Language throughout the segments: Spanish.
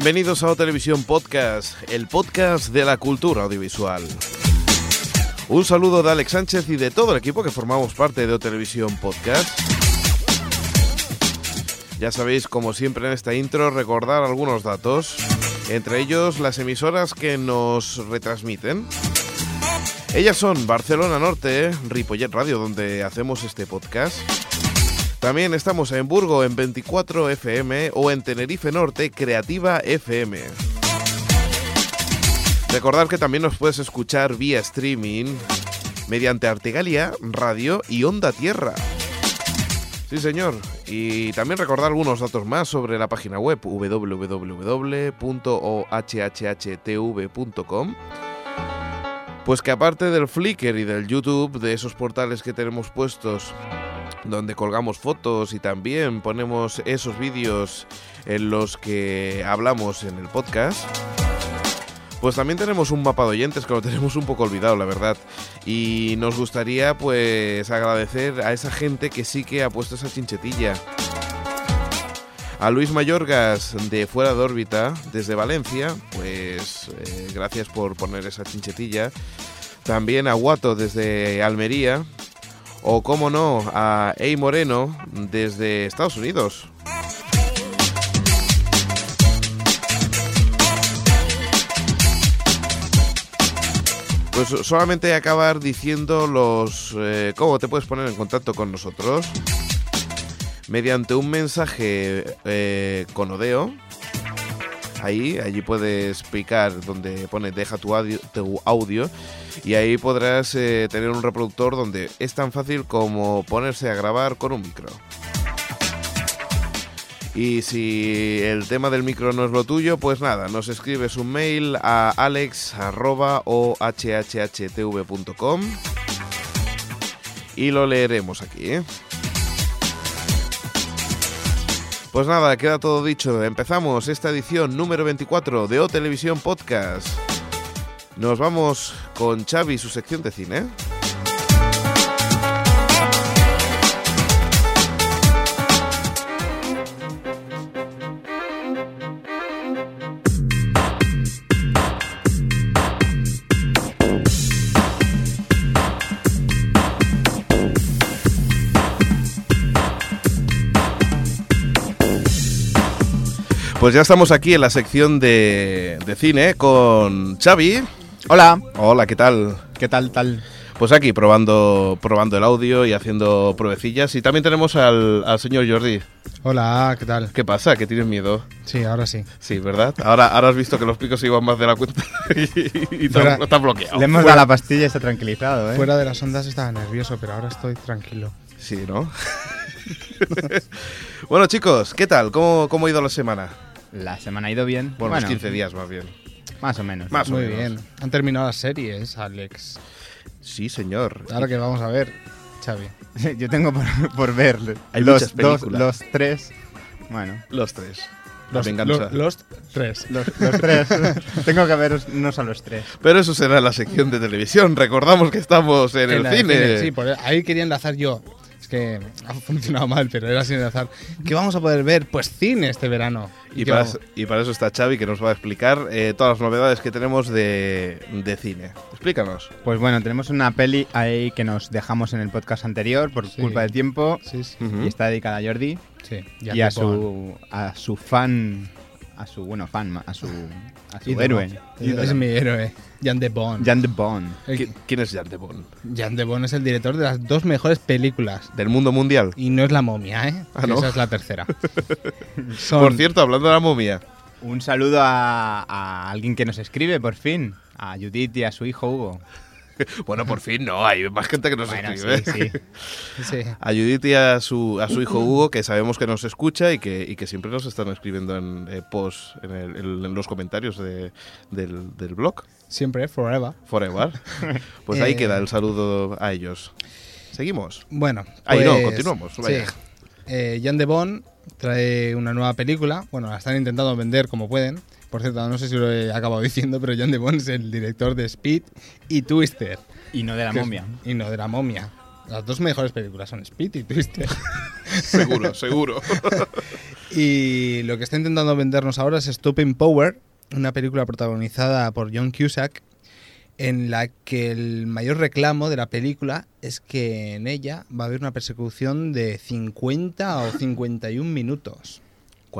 Bienvenidos a O Televisión Podcast, el podcast de la cultura audiovisual. Un saludo de Alex Sánchez y de todo el equipo que formamos parte de O Podcast. Ya sabéis, como siempre en esta intro, recordar algunos datos, entre ellos las emisoras que nos retransmiten. Ellas son Barcelona Norte, Ripollet Radio, donde hacemos este podcast. También estamos en Burgo en 24 FM o en Tenerife Norte Creativa FM. Recordad que también nos puedes escuchar vía streaming mediante Artegalia, Radio y Onda Tierra. Sí, señor. Y también recordar algunos datos más sobre la página web www.ohhtv.com. Pues que aparte del Flickr y del YouTube, de esos portales que tenemos puestos donde colgamos fotos y también ponemos esos vídeos en los que hablamos en el podcast. Pues también tenemos un mapa de oyentes que lo tenemos un poco olvidado, la verdad. Y nos gustaría pues agradecer a esa gente que sí que ha puesto esa chinchetilla. A Luis Mayorgas de Fuera de órbita, desde Valencia, pues eh, gracias por poner esa chinchetilla. También a Guato desde Almería, o como no, a Ey Moreno desde Estados Unidos. Pues solamente acabar diciendo los eh, cómo te puedes poner en contacto con nosotros mediante un mensaje eh, con Odeo. Ahí, allí puedes picar donde pone deja tu audio, y ahí podrás eh, tener un reproductor donde es tan fácil como ponerse a grabar con un micro. Y si el tema del micro no es lo tuyo, pues nada, nos escribes un mail a alex.ohhtv.com y lo leeremos aquí. ¿eh? Pues nada, queda todo dicho. Empezamos esta edición número 24 de O Televisión Podcast. Nos vamos con Xavi su sección de cine. Pues ya estamos aquí en la sección de, de cine con Xavi. Hola. Hola, ¿qué tal? ¿Qué tal, tal? Pues aquí probando, probando el audio y haciendo pruebecillas. Y también tenemos al, al señor Jordi. Hola, ¿qué tal? ¿Qué pasa? ¿Que tienes miedo? Sí, ahora sí. Sí, ¿verdad? Ahora, ahora has visto que los picos se iban más de la cuenta y, y Fuera- está, está bloqueado. Le hemos dado la pastilla y está tranquilizado, ¿eh? Fuera de las ondas estaba nervioso, pero ahora estoy tranquilo. Sí, ¿no? bueno, chicos, ¿qué tal? ¿Cómo, ¿Cómo ha ido la semana? La semana ha ido bien. Bueno, los 15 días más bien. Más o menos. Más o Muy menos. bien. Han terminado las series, Alex. Sí, señor. Ahora que vamos a ver, Xavi. Yo tengo por, por ver Hay los muchas dos, los tres. Bueno, Los tres. Los, los- los tres. los, los tres. tengo que ver no son los tres. Pero eso será la sección de televisión. Recordamos que estamos en, el cine. Sí, por ahí quería enlazar yo. Es que ha funcionado mal, pero era sin enlazar. ¿Qué vamos a poder ver? Pues cine este verano. Y ¿Qué para, eso- y para eso está Xavi que nos va a explicar eh, todas las novedades que tenemos de, de cine. Explícanos. Pues bueno, tenemos una peli ahí que nos dejamos en el podcast anterior por Sí. culpa del tiempo. Sí, sí. Y está dedicada a Jordi sí y a su, a su fan. A su, bueno, fan, a su, a su Ídolo. héroe. Es mi héroe, Jan de Bond. Jan de Bond. El- ¿Qui- ¿Quién es Jan de Bond? Jan de Bond es el director de las dos mejores películas. ¿Del mundo mundial? Y no es la momia, ¿eh? Ah, ¿no? Esa es la tercera. Son- Por cierto, hablando de la momia. Un saludo a, a alguien que nos escribe, por fin. A Judith y a su hijo Hugo. Bueno, por fin no, hay más gente que nos Bueno, escribe. sí, sí. Sí. A Judith y a su, a su hijo Hugo, que sabemos que nos escucha y que, y que siempre nos están escribiendo en eh, posts, en, el- en- en los comentarios de- del, del blog, Siempre, forever. Forever. Pues ahí Eh, queda el saludo a ellos. Seguimos. Bueno, Ahí no, pues, continuamos, Sí. vaya. Eh, Jan de Bond trae una nueva película. Bueno, la están intentando vender como pueden. Por cierto, no sé si lo he acabado diciendo, pero Jan de Bond es el director de Speed y Twister. Y no de la es- momia. Y no de la momia. Las dos mejores películas son Speed y Twister. Seguro, seguro. Y lo que está intentando vendernos ahora es Stopping Power, una película protagonizada por John Cusack, en la que el mayor reclamo de la película es que en ella va a haber una persecución de 50 o 51 minutos.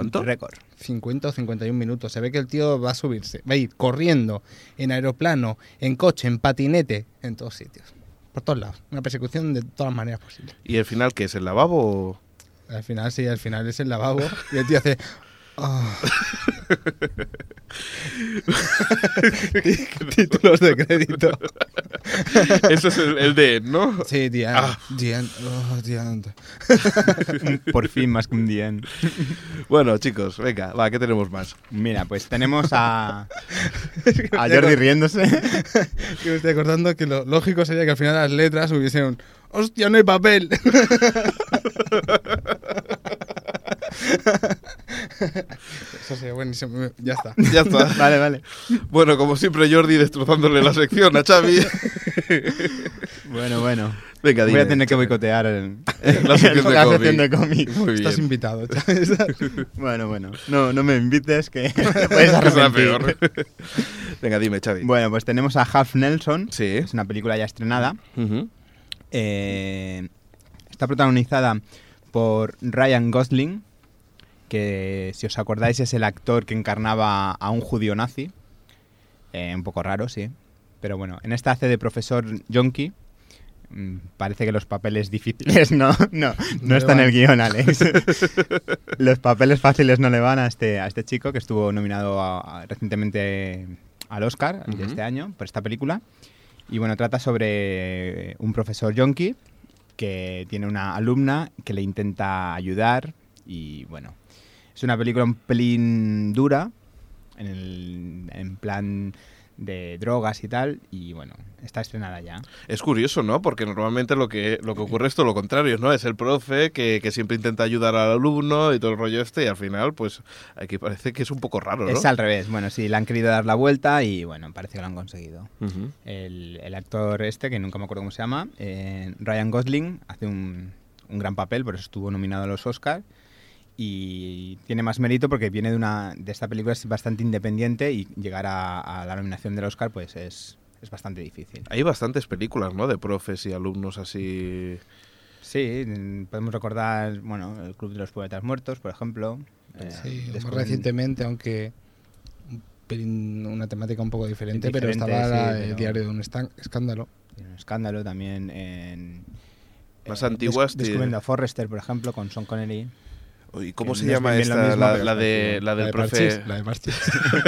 ¿Cuánto? Récord. 50 o 51 minutos. Se ve que el tío va a subirse, va a ir corriendo, en aeroplano, en coche, en patinete, en todos sitios. Por todos lados. Una persecución de todas maneras posibles. ¿Y el final qué es? ¿El lavabo? o- Al final sí, al final es el lavabo y el tío hace... "Ah". Títulos de crédito. Ese es el, el de, ¿no? Sí, The End. Ah. The End. Oh, The End. Por fin, más que un día. Bueno, chicos, venga, va, ¿qué tenemos más? Mira, pues tenemos a, a Jordi riéndose. Que me estoy acordando que lo lógico sería que al final las letras hubiesen un... ¡Hostia, no hay papel! Eso sería buenísimo. Ya está. Ya está. Vale, vale. Bueno, como siempre, Jordi destrozándole la sección a Xavi. Bueno, bueno. Venga, Voy dime. a tener que boicotear el, La sección de cómic. Estás bien. invitado, ¿sabes? Bueno, bueno. No, no me invites, que te puedes arrepentir. peor. Venga, dime, Xavi. Bueno, pues tenemos a Half Nelson. Sí. Es una película ya estrenada. Ujú. Eh, está protagonizada por Ryan Gosling, que si os acordáis es el actor que encarnaba a un judío nazi. Eh, un poco raro, sí. Pero bueno, en esta hace de profesor yonki. Mm, Parece que los papeles difíciles no, no, no, está en el guion, Alex. los papeles fáciles no le van a este, a este chico que estuvo nominado a- a- recientemente al Oscar de Ujú. este año por esta película. Y bueno, trata sobre un profesor yonki que tiene una alumna que le intenta ayudar y bueno, es una película un pelín dura, en, el, en plan de drogas y tal, y bueno, está estrenada ya. Es curioso, ¿no? Porque normalmente lo que, lo que ocurre es todo lo contrario, ¿no? Es el profe que, que siempre intenta ayudar al alumno y todo el rollo este, y al final, pues, aquí parece que es un poco raro, ¿no? Es al revés, bueno, sí, le han querido dar la vuelta y bueno, parece que lo han conseguido. El, el actor este, que nunca me acuerdo cómo se llama, eh, Ryan Gosling, hace un, un gran papel, por eso estuvo nominado a los Oscars. Y tiene más mérito porque viene de una de esta película es bastante independiente y llegar a, a la nominación del Oscar pues es, es bastante difícil. Hay bastantes películas, ¿no? De profes y alumnos así... Sí, podemos recordar, bueno, el Club de los Poetas Muertos, por ejemplo. eh, Sí, más descubren- recientemente, aunque una temática un poco diferente, pero estaba sí, el pero- diario de un escándalo. Un escándalo también en... Más eh, antiguas, des-. Descubriendo a Forrester, por ejemplo, con Sean Connery. ¿Y cómo se llama esta? la, pero la de, la del de profe... La de Parchís.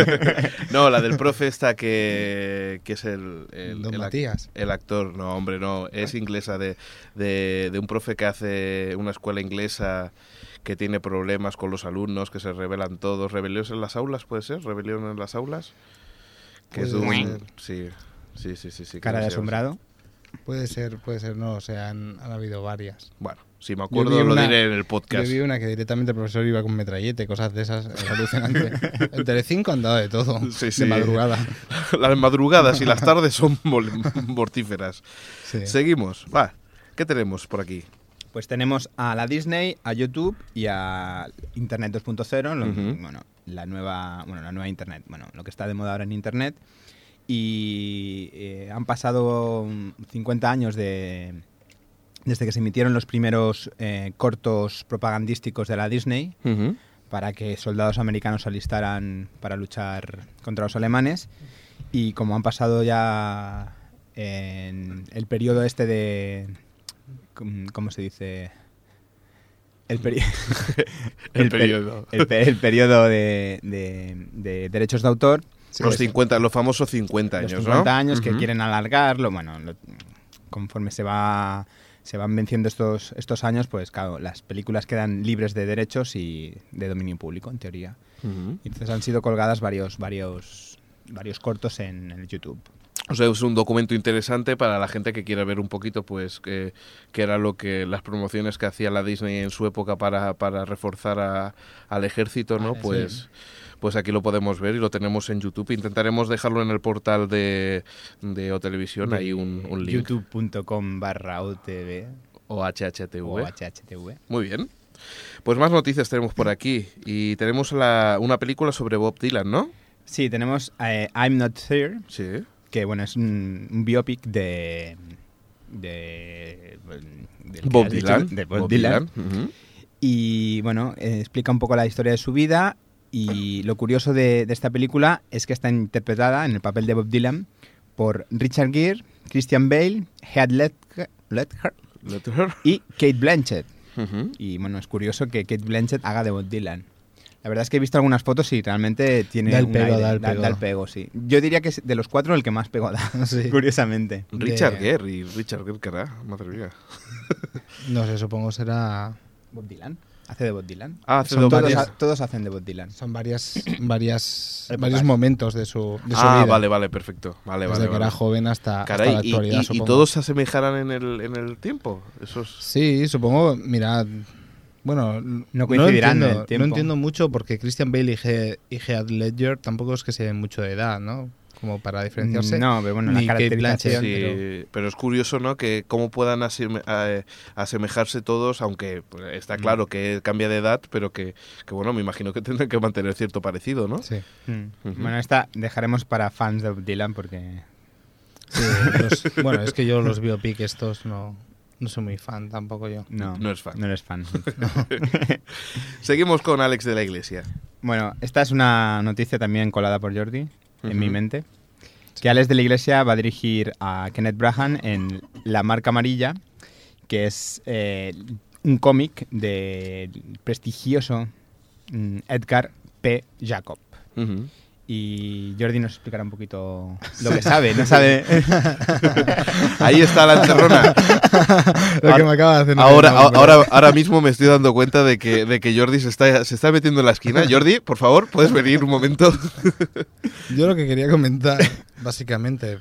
No, la del profe esta que, que es el... el, Don el Matías. El actor, no, hombre, no. Es inglesa de, de, de un profe que hace una escuela inglesa que tiene problemas con los alumnos, que se rebelan todos. ¿Rebeliones en las aulas, puede ser? ¿Rebelión en las aulas? Que es un... Sí, sí, sí, sí. sí Cara de asombrado. Puede ser, puede ser, no, o sea, han, han habido varias. Bueno, si me Yo acuerdo lo una- diré en el Yo podcast. vi una que directamente el profesor iba con metrallete, cosas de esas, es alucinante. En Telecinco han dado de todo, Sí, sí. de madrugada. Las madrugadas y las tardes son mortíferas. Sí. Seguimos, va. ¿Qué tenemos por aquí? Pues tenemos a la Disney, a YouTube y a Internet 2.0, lo- Ujú. bueno, la nueva, bueno, la nueva Internet, bueno, lo que está de moda ahora en Internet. Y eh, han pasado mm, 50 años de, desde que se emitieron los primeros eh, cortos propagandísticos de la Disney para que soldados americanos se alistaran para luchar contra los alemanes. Y como han pasado ya en el periodo este de... ¿cómo- ¿Cómo se dice? El, peri- El periodo. el pe- el periodo de, de- de derechos de autor. Los 50, los famosos 50 los años, 50 ¿no? años que Ujú. quieren alargarlo. Bueno, lo- conforme se va se van venciendo estos, estos años, pues claro, las películas quedan libres de derechos y de dominio público, en teoría. Ujú. Y Entonces han sido colgadas varios, varios, varios cortos en, el YouTube. O sea, es un documento interesante para la gente que quiera ver un poquito, pues, qué qué era lo que las promociones que hacía la Disney en su época para, para reforzar a- al ejército, ¿no? Ah, sí. Pues, aquí lo podemos ver y lo tenemos en YouTube. Intentaremos dejarlo en el portal de, de O Televisión, hay un, un link. youtube.com barra OTV O HHTV. o HHTV. Muy bien. Pues más noticias tenemos por aquí. Y tenemos la- una película sobre Bob Dylan, ¿no? Sí, tenemos eh, I'm Not Here, Sí. que bueno, es un, un biopic de... de Bob dicho, Dylan. de Bob Dylan. Y bueno, eh, explica un poco la historia de su vida. Y lo curioso de, de esta película es que está interpretada en el papel de Bob Dylan por Richard Gere, Christian Bale, Heath Ledger, y Kate Blanchett. Y bueno, es curioso que Kate Blanchett haga de Bob Dylan. La verdad es que he visto algunas fotos y realmente tiene Da el un pego, aire, da el pego. pego, sí. Yo diría que es de los cuatro el que más pego da, Sí. curiosamente. Richard De- Gere y Richard Gere, ¿qué hará? Madre mía. No sé, supongo será. Bob Dylan. Hace de Bob Dylan. Ah, hace Son de Bob Todos, Dylan. todos hacen de Bob Dylan. Son varias, varias, varios momentos de su, de su Ah, vida. vale, vale, perfecto. Vale, Desde vale. que vale. era joven hasta, hasta Caray, la y- actualidad, y, y supongo. todos se asemejarán en el, en el tiempo. Eso es... Sí, supongo, mirad. Bueno, No coincidirán en el entiendo, tiempo. no entiendo mucho porque Christian Bale y, y Heath Ledger tampoco es que se den mucho de edad, ¿no? Como para diferenciarse. No, pero bueno, Sí, pero- pero... es curioso, ¿no? Que cómo puedan aseme- a- asemejarse todos, aunque pues, está Mm. claro que cambia de edad, pero que, que, bueno, me imagino que tendrán que mantener cierto parecido, ¿no? Sí. Mm. Bueno, esta dejaremos para fans de Dylan porque... Sí, los- bueno, es que yo los biopic estos no, no soy muy fan tampoco yo. No, No es fan. No eres fan. Seguimos con Alex de la Iglesia. Bueno, esta es una noticia también colada por Jordi en mi mente. Que Alex de la Iglesia va a dirigir a Kenneth Brahan en La Marca Amarilla, que es eh, un cómic del prestigioso mm, Edgar P. Jacob. Y Jordi nos explicará un poquito lo que sabe. No sabe. Ahí está la encerrona. Lo que me acaba de hacer. no Ahora, acuerdo. ahora, ahora mismo me estoy dando cuenta de que, de que Jordi se está, se está metiendo en la esquina. Jordi, por favor, ¿puedes venir un momento? Yo lo que quería comentar, básicamente,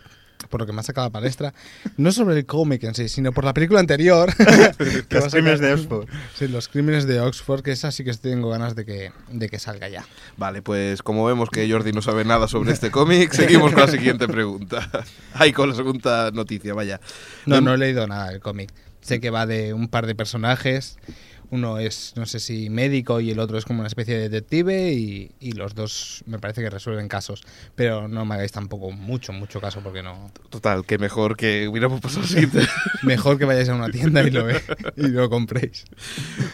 por lo que me ha sacado la palestra, no sobre el cómic en sí, sino por la película anterior. Los crímenes de Oxford. Sí, los crímenes de Oxford, que esa sí que tengo ganas de que, de que salga ya. Vale, pues como vemos que Jordi no sabe nada sobre este cómic, seguimos con la siguiente pregunta. Ay, con la segunda noticia, vaya. No, Mem- no he leído nada del cómic. Sé que va de un par de personajes. Uno es, no sé si médico y el otro es como una especie de detective y, y los dos me parece que resuelven casos. Pero no me hagáis tampoco mucho, mucho caso porque no... Total, que mejor que hubiéramos pasado. Mejor que vayáis a una tienda y lo, ve- y lo compréis.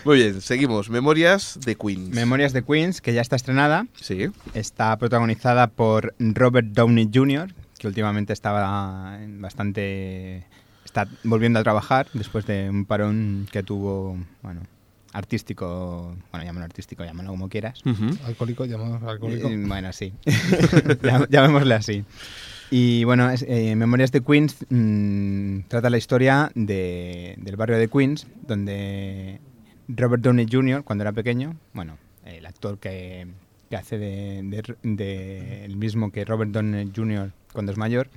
Muy bien, seguimos. Memorias de Queens. Memorias de Queens, que ya está estrenada. sí. Está protagonizada por Robert Downey Jr., que últimamente estaba bastante... Está volviendo a trabajar después de un parón que tuvo, bueno, artístico, bueno, llámalo artístico, llámalo como quieras. Alcohólico, llamamos alcohólico. Eh, bueno, sí. Llam- Llamémosle así. Y bueno, es, eh, Memorias de Queens mm, trata la historia de- del barrio de Queens, donde Robert Downey Jr., cuando era pequeño, bueno, el actor que, que hace de, de- de el mismo que Robert Downey Jr. cuando es mayor.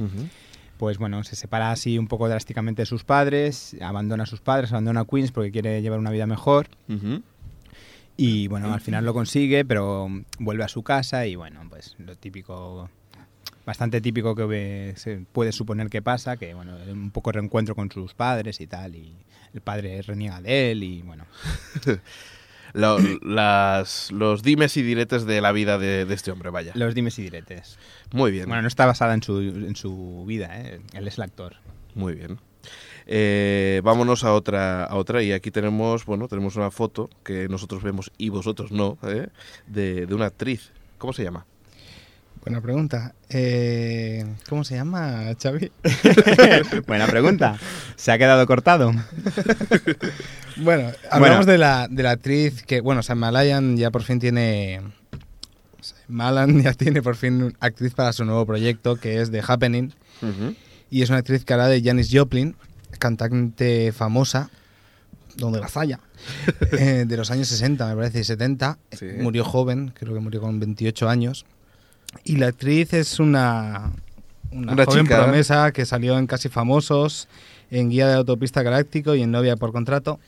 Pues bueno, se separa así un poco drásticamente de sus padres, abandona a sus padres, abandona a Queens porque quiere llevar una vida mejor. Y bueno, al final lo consigue, pero vuelve a su casa y bueno, pues lo típico, bastante típico que se puede suponer que pasa, que bueno, un poco reencuentro con sus padres y tal, y el padre reniega de él y bueno. Las, los dimes y diretes de la vida de, de este hombre, vaya. Los dimes y diretes. Muy bien. Bueno, no está basada en su, en su vida, ¿eh? él es el actor. Muy bien. Eh, vámonos a otra, a otra y aquí tenemos, bueno, tenemos una foto que nosotros vemos y vosotros no, ¿eh? de, de una actriz. ¿Cómo se llama? Buena pregunta. Eh, ¿Cómo se llama, Xavi? Buena pregunta. ¿Se ha quedado cortado? Bueno, hablamos Bueno. De, la, de la actriz que, bueno, Sam Malayan ya por fin tiene... Malan ya tiene por fin actriz para su nuevo proyecto que es The Happening y es una actriz que hará de Janis Joplin, cantante famosa, donde la falla, eh, de los años 60, me parece, y 70. Sí. Murió joven, creo que murió con 28 años. Y la actriz es una, una, Una joven chica. promesa que salió en Casi Famosos, en Guía de Autopista Galáctico y en Novia por Contrato.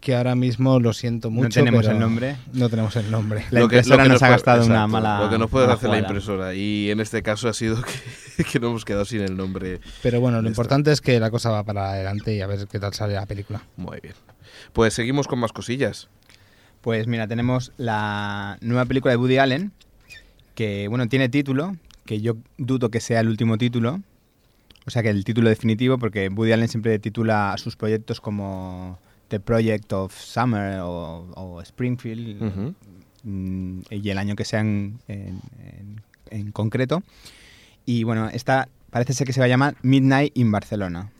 Que ahora mismo lo siento mucho. no tenemos pero el nombre. No tenemos el nombre. La Lo que- impresora lo que nos ha gastado una mala. Lo que nos puede hacer la impresora. Y en este caso ha sido que, que no hemos quedado sin el nombre. Pero bueno, lo importante es que la cosa va para adelante y a ver qué tal sale la película. Muy bien. Pues seguimos con más cosillas. Pues mira, tenemos la nueva película de Woody Allen, que bueno, tiene título, que yo dudo que sea el último título, o sea que el título definitivo, porque Woody Allen siempre titula a sus proyectos como The Project of Summer o, o Springfield, mm, y el año que sea en, en- en- concreto. Y bueno, esta parece ser que se va a llamar Midnight in Barcelona.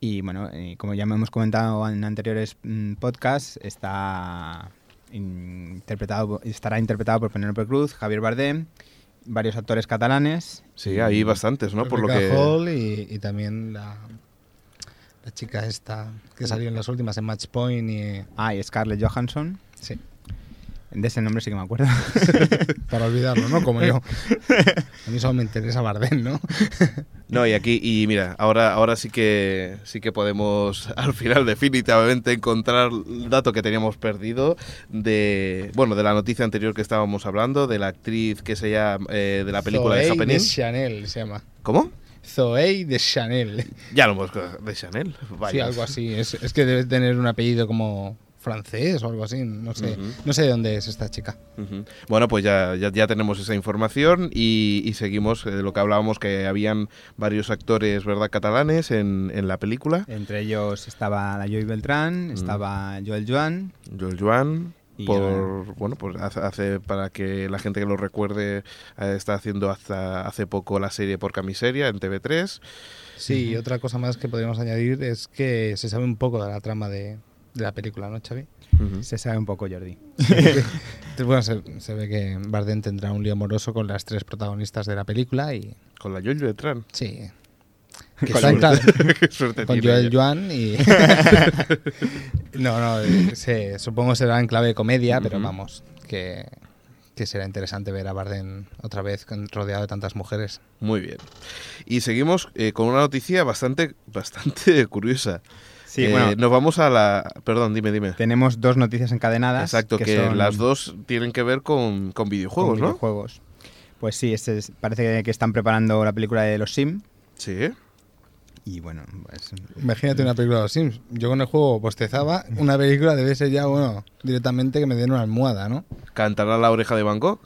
Y bueno, como ya hemos comentado en anteriores mm, podcasts, está interpretado, estará interpretado por Penélope Cruz, Javier Bardem, varios actores catalanes. Sí, hay bastantes, ¿no? Por lo que. Hall y, y también la, la chica esta que salió en las últimas en Match Point y Ah, y Scarlett Johansson. sí, De ese nombre sí que me acuerdo. para olvidarlo, ¿no? Como yo. A mí solo me interesa Bardem, ¿no? No, y aquí, y mira, ahora, ahora sí que sí que podemos al final definitivamente encontrar el dato que teníamos perdido de bueno de la noticia anterior que estábamos hablando, de la actriz que se llama eh, de la película de Zoe Happening. Chanel se llama. ¿Cómo? Zoe de Chanel. Ya lo hemos de Chanel. Vaya. Sí, algo así. Es, es que debe tener un apellido como francés o algo así. No sé, no sé de dónde es esta chica. Bueno, pues ya, ya, ya tenemos esa información y, y seguimos eh, de lo que hablábamos, que habían varios actores, ¿verdad?, catalanes en, en la película. Entre ellos estaba la Joy Beltrán, estaba Joel Joan. Joel Joan, por, bueno, pues hace, para que la gente que lo recuerde, eh, está haciendo hasta hace poco la serie Porca Miseria en TV3. Sí, y otra cosa más que podríamos añadir es que se sabe un poco de la trama de, de la película, ¿no, Xavi? Se sabe un poco, Jordi. Bueno, se, se ve que Bardem tendrá un lío amoroso con las tres protagonistas de la película y Con la Joel Beltrán. sí. Que Qué está en suerte. claro. Qué suerte Con tiene Joel ella. Y... no, no, se- supongo será en clave de comedia, pero vamos, que, que será interesante ver a Bardem otra vez rodeado de tantas mujeres. Muy bien. Y seguimos eh, con una noticia bastante, bastante curiosa. Sí, Eh, bueno, Nos vamos a la... Perdón, dime, dime. tenemos dos noticias encadenadas. Exacto, que, son las dos tienen que ver con, con videojuegos, con ¿no? videojuegos. Pues sí, este es- parece que- están preparando la película de los Sim. Sí. Y bueno, pues Imagínate una película de los Sims. Yo con el juego postezaba, una película debe ser ya, bueno, directamente que me den una almohada, ¿no? ¿Cantará la oreja de Gogh?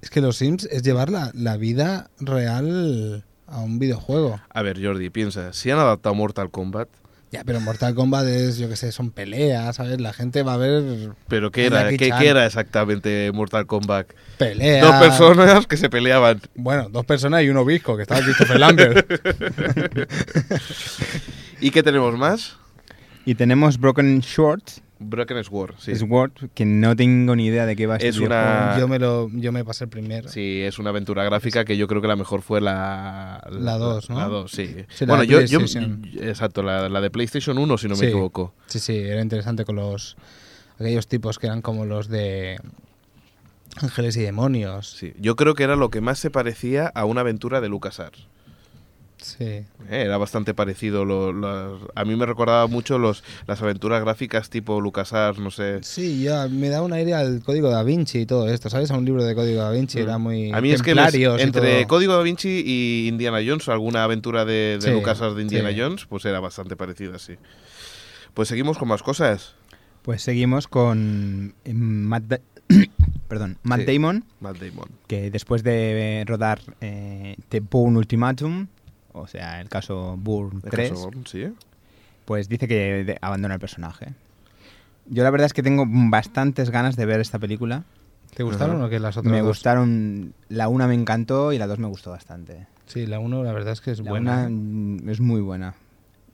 Es que los Sims es llevar la, la vida real a un videojuego. A ver, Jordi, piensa, si han adaptado Mortal Kombat, Ya, pero Mortal Kombat es, yo qué sé, son peleas, ¿sabes? La gente va a ver ¿pero qué era, qué, era exactamente Mortal Kombat? peleas. Dos personas que se peleaban. Bueno, dos personas y un obisco, que estaba Christopher Lambert. ¿Y qué tenemos más? Y tenemos Broken Short, Broken Sword, sí. Sword, que no tengo ni idea de qué va este Es una- yo, me lo, yo me pasé el primero. Sí, es una aventura gráfica que yo creo que la mejor fue la... La dos, ¿no? La 2, sí. Sí, la bueno, de yo. Exacto, la, la de PlayStation 1, si no me equivoco. Sí, sí, era interesante con los aquellos tipos que eran como los de Ángeles y Demonios. Sí. Yo creo que era lo que más se parecía a una aventura de LucasArts. Sí. Eh, Era bastante parecido. lo- lo- a mí me recordaba mucho los, las aventuras gráficas tipo LucasArts, no sé. Sí, ya me da un aire al código da Vinci y todo esto, ¿sabes? A un libro de código da Vinci era muy Mm. A mí es que entre. Código Da Vinci y Indiana Jones, alguna aventura de, de Sí, LucasArts de Indiana sí. Jones, pues era bastante parecida, sí. Pues seguimos con más cosas. Pues seguimos con eh, Matt, Da- Perdón, Matt Sí. Damon, Matt Damon. que después de rodar eh, The Bourne Ultimatum, o sea, el caso Bourne De 3, Caso Bourne, sí. pues dice que abandona el personaje. Yo la verdad es que tengo bastantes ganas de ver esta película. ¿Te gustaron Ajá. o qué las otras Me dos? gustaron, la una me encantó y la dos me gustó bastante. Sí, la uno la verdad es que es La buena. una ¿eh? mm, es muy buena.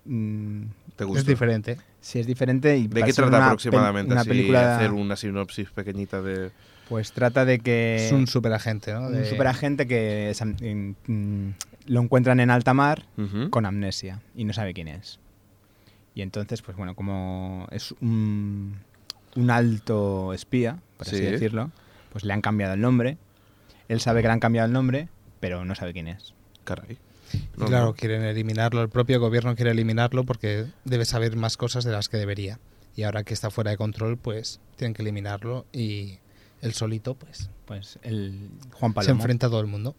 Mm, ¿Te gusta? Es diferente. Sí, es diferente. Y ¿De qué trata una aproximadamente? Una así, película, hacer una sinopsis pequeñita de... pues trata de que es un superagente, ¿no? un De- superagente que mm, lo encuentran en alta mar con amnesia y no sabe quién es. Y entonces, pues bueno, como es un, un alto espía, por así Sí. decirlo, pues le han cambiado el nombre. Él sabe que le han cambiado el nombre, pero no sabe quién es. Caray. Y claro, no. quieren eliminarlo, el propio gobierno quiere eliminarlo porque debe saber más cosas de las que debería. y ahora que está fuera de control, pues tienen que eliminarlo y él solito, pues, Pues el Juan se Palomo. enfrenta a todo el mundo.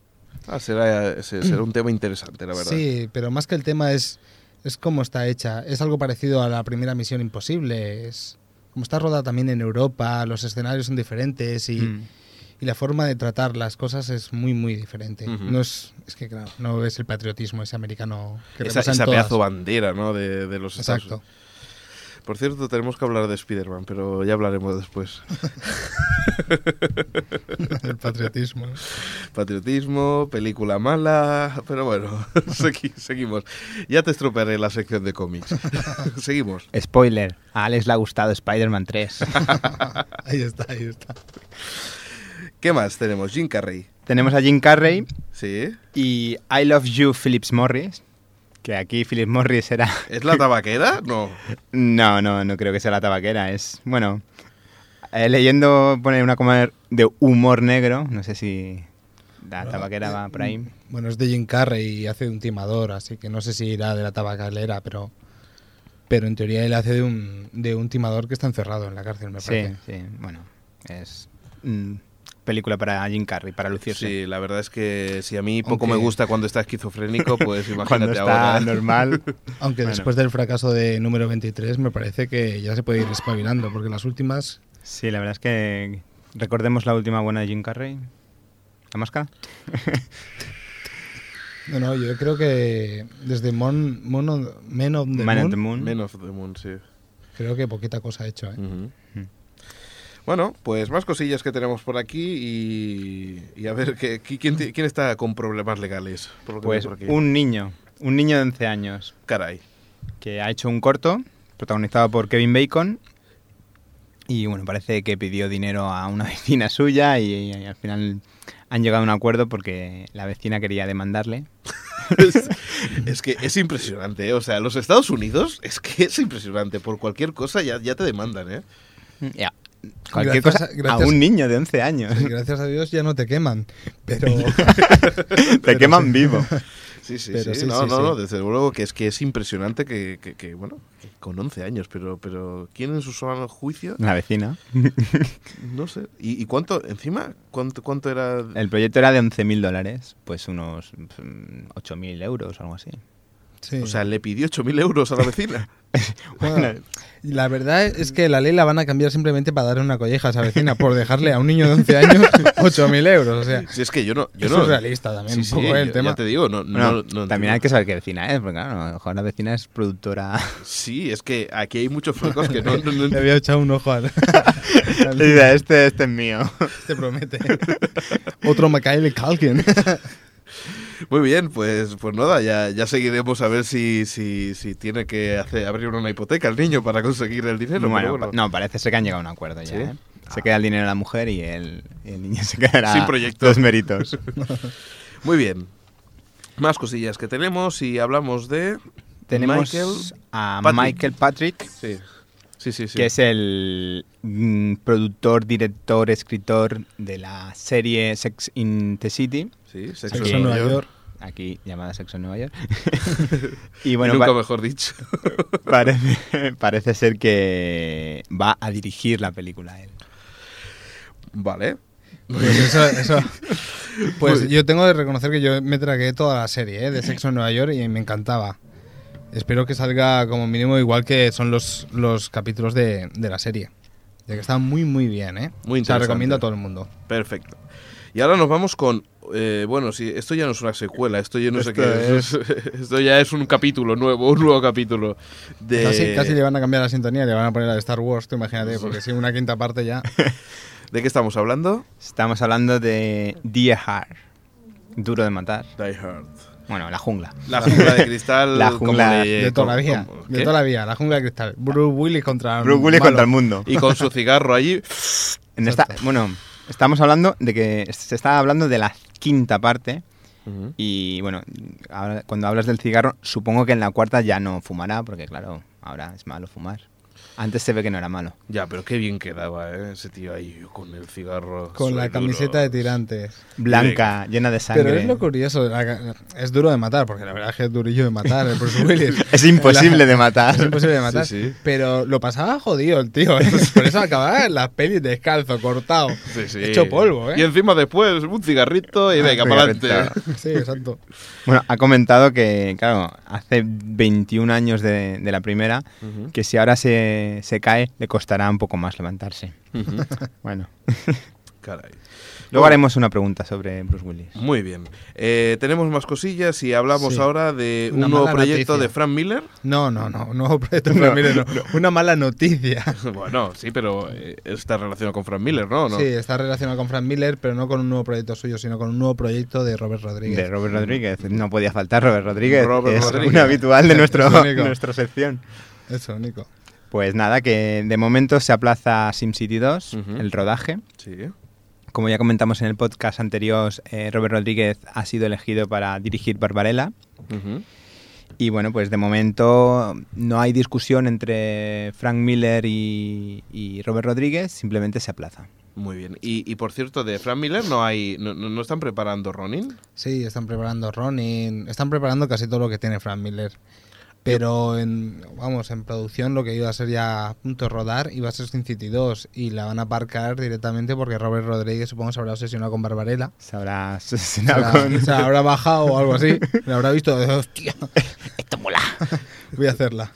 Ah, será, se- será un tema interesante, la verdad. Sí, pero más que el tema es, es cómo está hecha. Es algo parecido a la primera Misión Imposible. Es como está rodada también en Europa, los escenarios son diferentes y, Mm. y la forma de tratar las cosas es muy, muy diferente. No es, es que, claro, no es el patriotismo ese americano que Esa, esa todas. pedazo bandera, ¿no? De, de los Estados Exacto. Por cierto, tenemos que hablar de Spider-Man, pero ya hablaremos después. el patriotismo. Patriotismo, película mala, pero bueno, segui- seguimos. Ya te estropearé la sección de cómics. seguimos. Spoiler, a Alex le ha gustado Spider-Man 3. ahí está, ahí está. ¿Qué más tenemos? Jim Carrey. Tenemos a Jim Carrey Sí. y I Love You Phillips Morris, que aquí Phillips Morris era... ¿Es la tabaquera? No. No, no, no creo que sea la tabaquera, es... Bueno, eh, leyendo pone una coma de humor negro, no sé si la tabaquera va por ahí. Bueno, es de Jim Carrey y hace de un timador, así que no sé si irá de la tabacalera, pero pero en teoría él hace de un, de un timador que está encerrado en la cárcel, me Sí, parece. sí, bueno, es mm, película para Jim Carrey, para lucirse. Sí, la verdad es que si a mí poco Aunque- me gusta cuando está esquizofrénico, pues Cuando imagínate está ahora. normal. Aunque Bueno. después del fracaso de número 23 me parece que ya se puede ir espabilando, porque las últimas... Sí, la verdad es que recordemos la última buena de Jim Carrey. ¿La máscara? No, no, yo creo que desde Mon, Mon on- Men of the Man Moon, on the Moon. Men of the Moon, sí. creo que poquita cosa ha hecho. ¿eh? Ujú. Mm. Bueno, pues más cosillas que tenemos por aquí y, y a ver, ¿qué, qui- quién, está con problemas legales? Por lo que Pues por aquí? un niño, un niño de 11 años, Caray. que ha hecho un corto protagonizado por Kevin Bacon y bueno, parece que pidió dinero a una vecina suya y, y al final han llegado a un acuerdo porque la vecina quería demandarle. es, es que es impresionante, ¿eh? O sea, los Estados Unidos es que es impresionante. Por cualquier cosa ya, ya te demandan, ¿eh? Ya, Cualquier Gracias cosa a- gracias- a un niño de 11 años. Gracias a Dios ya no te queman, pero... Te queman vivo. Sí, sí, Pero sí. sí, no, sí, no, sí. no, desde luego que es que es impresionante que, que- que, bueno, que con 11 años, pero, pero ¿quién en su sano juicio? La vecina. No sé. ¿Y, y cuánto, encima, cuánto, cuánto era? El proyecto era de 11.000 dólares, pues unos mm, 8.000 euros o algo así. sí. O sea, le pidió 8.000 euros a la vecina. Bueno, la verdad es que la ley la van a cambiar simplemente para darle una colleja a esa vecina por dejarle a un niño de 11 años 8.000 euros. O sea, Si es que yo no... Yo eso no es realista también, Sí, un poco sí, ¿eh? el yo- tema. Ya te digo, no, no- también hay que saber qué vecina es, porque claro, a lo mejor la vecina es productora. Sí, es que aquí hay muchos flecos que no... no- no- Le había echado un ojo al... este, este es mío. te promete. Otro Macaulay Culkin. Muy bien, pues, pues nada, ya, ya seguiremos a ver si, si, si tiene que hacer, abrir una hipoteca el niño para conseguir el dinero. bueno, no, parece ser que han llegado a un acuerdo ya. ¿Sí? ¿eh? Se queda el dinero a la mujer y el, el niño se quedará Sin proyecto. los méritos. Muy bien. Más cosillas que tenemos y hablamos de... Tenemos Michael a Patrick. Michael Patrick, Sí, sí, sí. sí. que es el mm, productor, director, escritor de la serie Sex in the City, Sí, Sexo en Nueva York. aquí llamada Sexo en Nueva York. y bueno, Nunca mejor dicho. parece, parece ser que va a dirigir la película él. vale. Pues eso, eso- Pues yo tengo que reconocer que yo me tragué toda la serie ¿eh? de Sexo en Nueva York y me encantaba. Espero que salga como mínimo igual que son los, los capítulos de, de la serie. Ya que está muy, muy bien, ¿eh? Muy interesante. recomiendo a todo el mundo. Perfecto. Y ahora nos vamos con... eh, bueno, sí, esto ya no es una secuela, esto ya no sé qué es. Esto ya es un capítulo nuevo, un nuevo capítulo de... Casi, casi le van a cambiar la sintonía, le van a poner la de Star Wars, tú imagínate, porque si una quinta parte ya... ¿De qué estamos hablando? Estamos hablando de Dear Heart, Duro de matar. Die Hard. Bueno, la jungla. La jungla de cristal. La jungla le- De toda la vida, de ¿qué? toda la vida, la jungla de cristal. Bruce Willis contra Bruce Willis malo. contra el mundo. Y con su cigarro allí. En esta, Exacto. bueno, estamos hablando de que se está hablando de la quinta parte y bueno, ahora, cuando hablas del cigarro, supongo que en la cuarta ya no fumará porque claro, ahora es malo fumar. Antes se ve que no era malo. Ya, pero qué bien quedaba, ¿eh? Ese tío ahí con el cigarro. Con la camiseta de tirantes. Blanca, llena de sangre. Pero es lo curioso, la- es duro de matar, porque la verdad es que es durillo de matar el Bruce Willis. Es imposible de matar. Es imposible de matar. Sí, sí. Pero lo pasaba jodido el tío. ¿eh? Por eso acababa en las pelis descalzo, cortado. Sí, sí. Hecho polvo, ¿eh? Y encima después un cigarrito y Ah, venga, para adelante. Sí, exacto. Bueno, ha comentado que, claro, hace 21 años de, de la primera, que si ahora se, se cae, le costará un poco más levantarse. Bueno, Caray. luego haremos una pregunta sobre Bruce Willis. Muy bien. Eh, tenemos más cosillas y hablamos Sí. ahora de Una un nuevo proyecto noticia. de Frank Miller. No, no, no. Un nuevo proyecto de Frank Miller, no. Una mala noticia. bueno, sí, pero eh, está relacionado con Frank Miller, ¿no? ¿No? Sí, está relacionado con Frank Miller, pero no con un nuevo proyecto suyo, sino con un nuevo proyecto de Robert Rodríguez. De Robert Rodríguez. No podía faltar Robert Rodríguez. Robert es Rodríguez. un habitual de nuestro, nuestra sección. Eso, Nico. Pues nada, que de momento se aplaza SimCity 2, Ujú. el rodaje. Sí. Como ya comentamos en el podcast anterior, eh, Robert Rodríguez ha sido elegido para dirigir Barbarella. Y bueno, pues de momento no hay discusión entre Frank Miller y, y Robert Rodríguez, simplemente se aplaza. Muy bien. Y, y por cierto, de Frank Miller no hay. ¿No, no no están preparando Ronin? Sí, están preparando Ronin, están preparando casi todo lo que tiene Frank Miller. Pero en, vamos, en producción lo que iba a ser ya a punto de rodar iba a ser Sin City 2 y la van a aparcar directamente porque Robert Rodríguez supongo se habrá obsesionado con Barbarella. Se habrá Se asesinado la, con... se habrá bajado o algo así. Le habrá visto, hostia, esto mola. Voy a hacerla.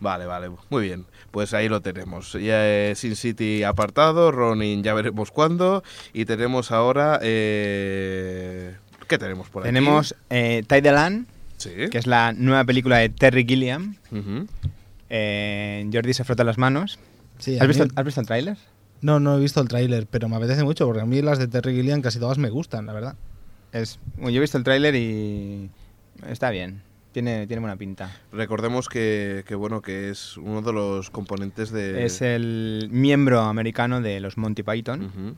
Vale, vale. Muy bien. Pues ahí lo tenemos. Ya eh, Sin City apartado, Ronin ya veremos cuándo. Y tenemos ahora. Eh... ¿Qué tenemos por aquí? Tenemos eh, Tideland, Sí. que es la nueva película de Terry Gilliam. Eh, Jordi se frota las manos. Sí, ¿Has visto, mí- ¿Has visto el tráiler? No, no he visto el tráiler, pero me apetece mucho porque a mí las de Terry Gilliam casi todas me gustan, la verdad. Es, bueno, yo he visto el tráiler y está bien. Tiene, tiene buena pinta. Recordemos que, que, bueno, que es uno de los componentes de. Es el miembro americano de los Monty Python.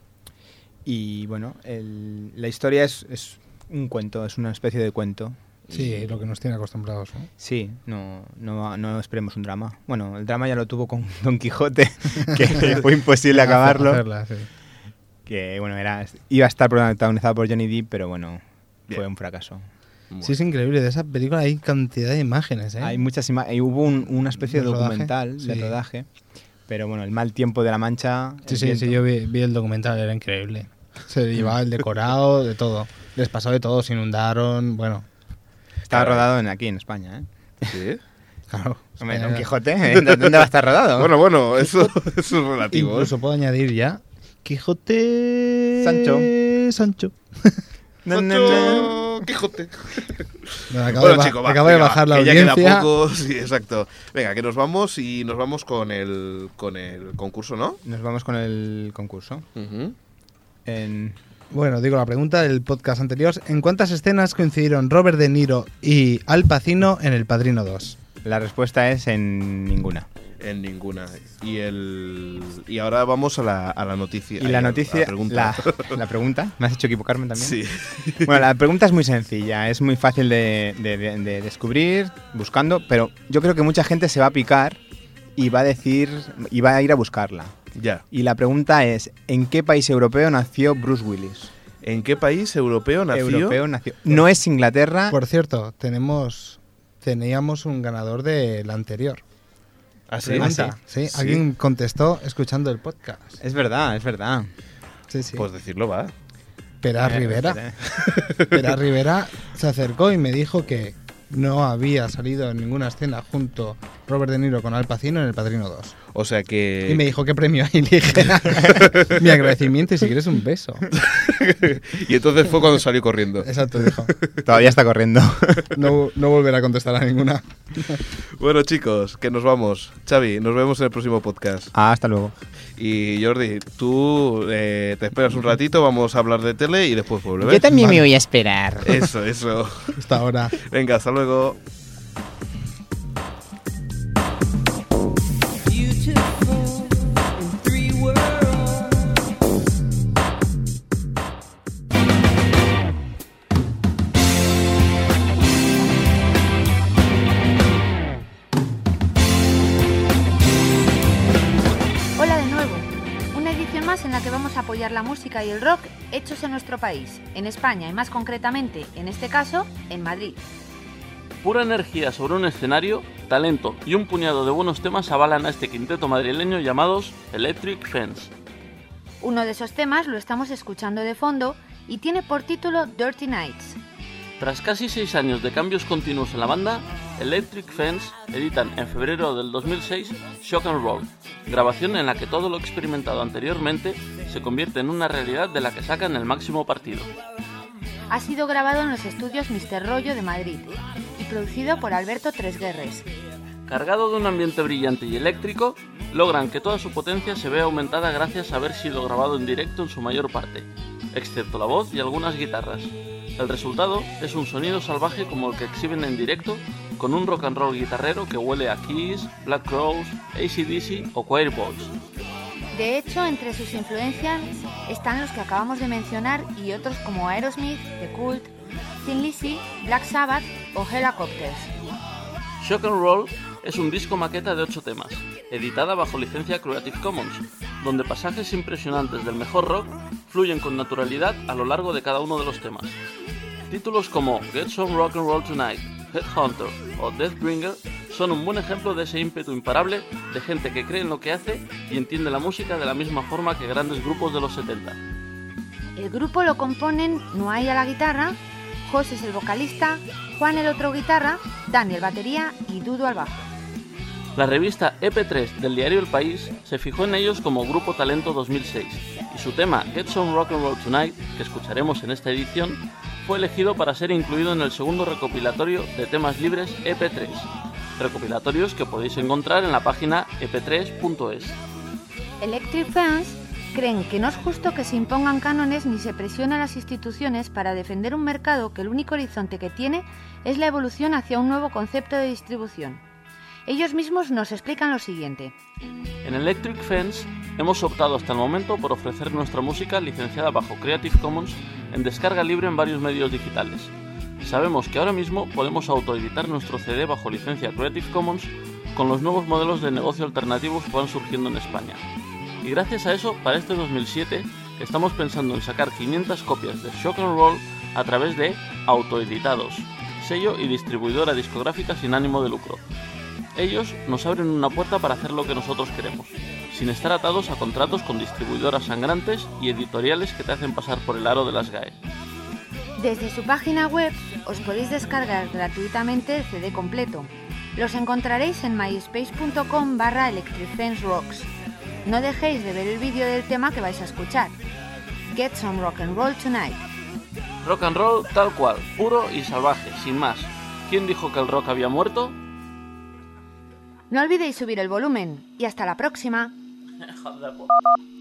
Y bueno, el- la historia es, es un cuento, es una especie de cuento. Sí, lo que nos tiene acostumbrados. ¿no? Sí, no, no, no esperemos un drama. Bueno, el drama ya lo tuvo con Don Quijote, que fue imposible acabarlo. Hacerla, sí. Que bueno, era, iba a estar protagonizado por Johnny Depp, pero bueno, fue Bien. un fracaso. Bueno. Sí, es increíble. De esa película hay cantidad de imágenes, ¿eh? Hay muchas imágenes. Hubo un- una especie de ¿De rodaje? documental de Sí. rodaje, pero bueno, el mal tiempo de la mancha. Sí, sí, viento. sí, yo vi, vi el documental, era increíble. Se llevaba el decorado, de todo. Les pasó de todo, se inundaron, bueno, Caray. rodado en, aquí en España, ¿eh? Sí. claro. Hombre, Don Quijote, ¿eh? ¿dónde va a estar rodado? Bueno, bueno, eso, eso es relativo. ¿eh? Incluso puedo añadir ya Quijote... Sancho. Sancho. No, no, no. Sancho Quijote. Bueno, acabo Bueno, de, ba- chico, va, acaba de bajar la que ya queda audiencia. poco. Sí, exacto. Venga, que nos vamos y nos vamos con el, con el concurso, ¿no? Nos vamos con el concurso. En- Bueno, digo la pregunta del podcast anterior. ¿En cuántas escenas coincidieron Robert De Niro y Al Pacino en El Padrino 2? La respuesta es en ninguna. En ninguna. Y el y ahora vamos a la, a la noticia. Y la a noticia, pregunta. la, la pregunta, me has hecho equivocarme también. Sí. Bueno, la pregunta es muy sencilla, es muy fácil de, de- de- de descubrir buscando, pero yo creo que mucha gente se va a picar y va a decir y va a ir a buscarla. Ya. Y la pregunta es, ¿en qué país europeo nació Bruce Willis? ¿En qué país europeo nació? Europeo nació. No es Inglaterra. Por cierto, tenemos teníamos un ganador del anterior. ¿Ah, sí? Pregunta. Sí, Sí. alguien contestó escuchando el podcast. Es verdad, es verdad. Sí, sí. Pues decirlo va. Pera Eh, Rivera. Pera Rivera se acercó y me dijo que no había salido en ninguna escena junto Robert De Niro con Al Pacino en El Padrino 2. O sea que. Y me dijo, ¿qué premio hay? Y le dije, mi agradecimiento y si quieres un beso. y entonces fue cuando salió corriendo. Exacto, dijo. Todavía está corriendo. No, no volverá a contestar a ninguna. Bueno, chicos, que nos vamos. Xavi, nos vemos en el próximo podcast. Ah, hasta luego. Y Jordi, tú eh, te esperas un ratito, vamos a hablar de tele y después vuelves. Yo también Vale. me voy a esperar. Eso, eso. Hasta ahora. Venga, hasta luego. Música y el rock hechos en nuestro país, en España y más concretamente, en este caso, en Madrid. Pura energía sobre un escenario, talento y un puñado de buenos temas avalan a este quinteto madrileño llamados Electric Fence. Uno de esos temas lo estamos escuchando de fondo y tiene por título Dirty Nights. Tras casi seis años de cambios continuos en la banda, Electric Fence editan en febrero del 2006 Shock and Roll, grabación en la que todo lo experimentado anteriormente se convierte en una realidad de la que sacan el máximo partido. Ha sido grabado en los estudios Mr. Rollo de Madrid y producido por Alberto Tresguerres. Cargado de un ambiente brillante y eléctrico, logran que toda su potencia se vea aumentada gracias a haber sido grabado en directo en su mayor parte, excepto la voz y algunas guitarras. El resultado es un sonido salvaje como el que exhiben en directo, con un rock and roll guitarrero que huele a Kiss, Black Crowes, ACDC o Choir Boys. De hecho, entre sus influencias están los que acabamos de mencionar y otros como Aerosmith, The Cult, Thin Lizzy, Black Sabbath o Helicopters. Shock and Roll es un disco maqueta de 8 temas, editada bajo licencia Creative Commons, donde pasajes impresionantes del mejor rock fluyen con naturalidad a lo largo de cada uno de los temas. Títulos como Get Some Rock and Roll Tonight, Headhunter o Deathbringer son un buen ejemplo de ese ímpetu imparable de gente que cree en lo que hace y entiende la música de la misma forma que grandes grupos de los 70. El grupo lo componen Noay a la guitarra, José es el vocalista, Juan el otro guitarra, Daniel batería y Dudo al bajo. La revista EP3 del diario El País se fijó en ellos como Grupo Talento 2006 y su tema Get Some Rock and Roll Tonight, que escucharemos en esta edición, fue elegido para ser incluido en el segundo recopilatorio de temas libres EP3, recopilatorios que podéis encontrar en la página E ep3.es. Electric Fans creen que no es justo que se impongan cánones ni se presione a las instituciones para defender un mercado que el único horizonte que tiene es la evolución hacia un nuevo concepto de distribución. Ellos mismos nos explican lo siguiente. En Electric Fence hemos optado hasta el momento por ofrecer nuestra música licenciada bajo Creative Commons en descarga libre en varios medios digitales. Sabemos que ahora mismo podemos autoeditar nuestro CD bajo licencia Creative Commons con los nuevos modelos de negocio alternativos que van surgiendo en España. Y gracias a eso, para este 2007, estamos pensando en sacar 500 copias de Shock and Roll a través de Autoeditados, sello y distribuidora discográfica sin ánimo de lucro. Ellos nos abren una puerta para hacer lo que nosotros queremos, sin estar atados a contratos con distribuidoras sangrantes y editoriales que te hacen pasar por el aro de las GAE. Desde su página web os podéis descargar gratuitamente el CD completo. Los encontraréis en myspace.com barra Rocks. No dejéis de ver el vídeo del tema que vais a escuchar. Get some rock and roll tonight. Rock and roll tal cual, puro y salvaje, sin más. ¿Quién dijo que el rock había muerto? No olvidéis subir el volumen y hasta la próxima.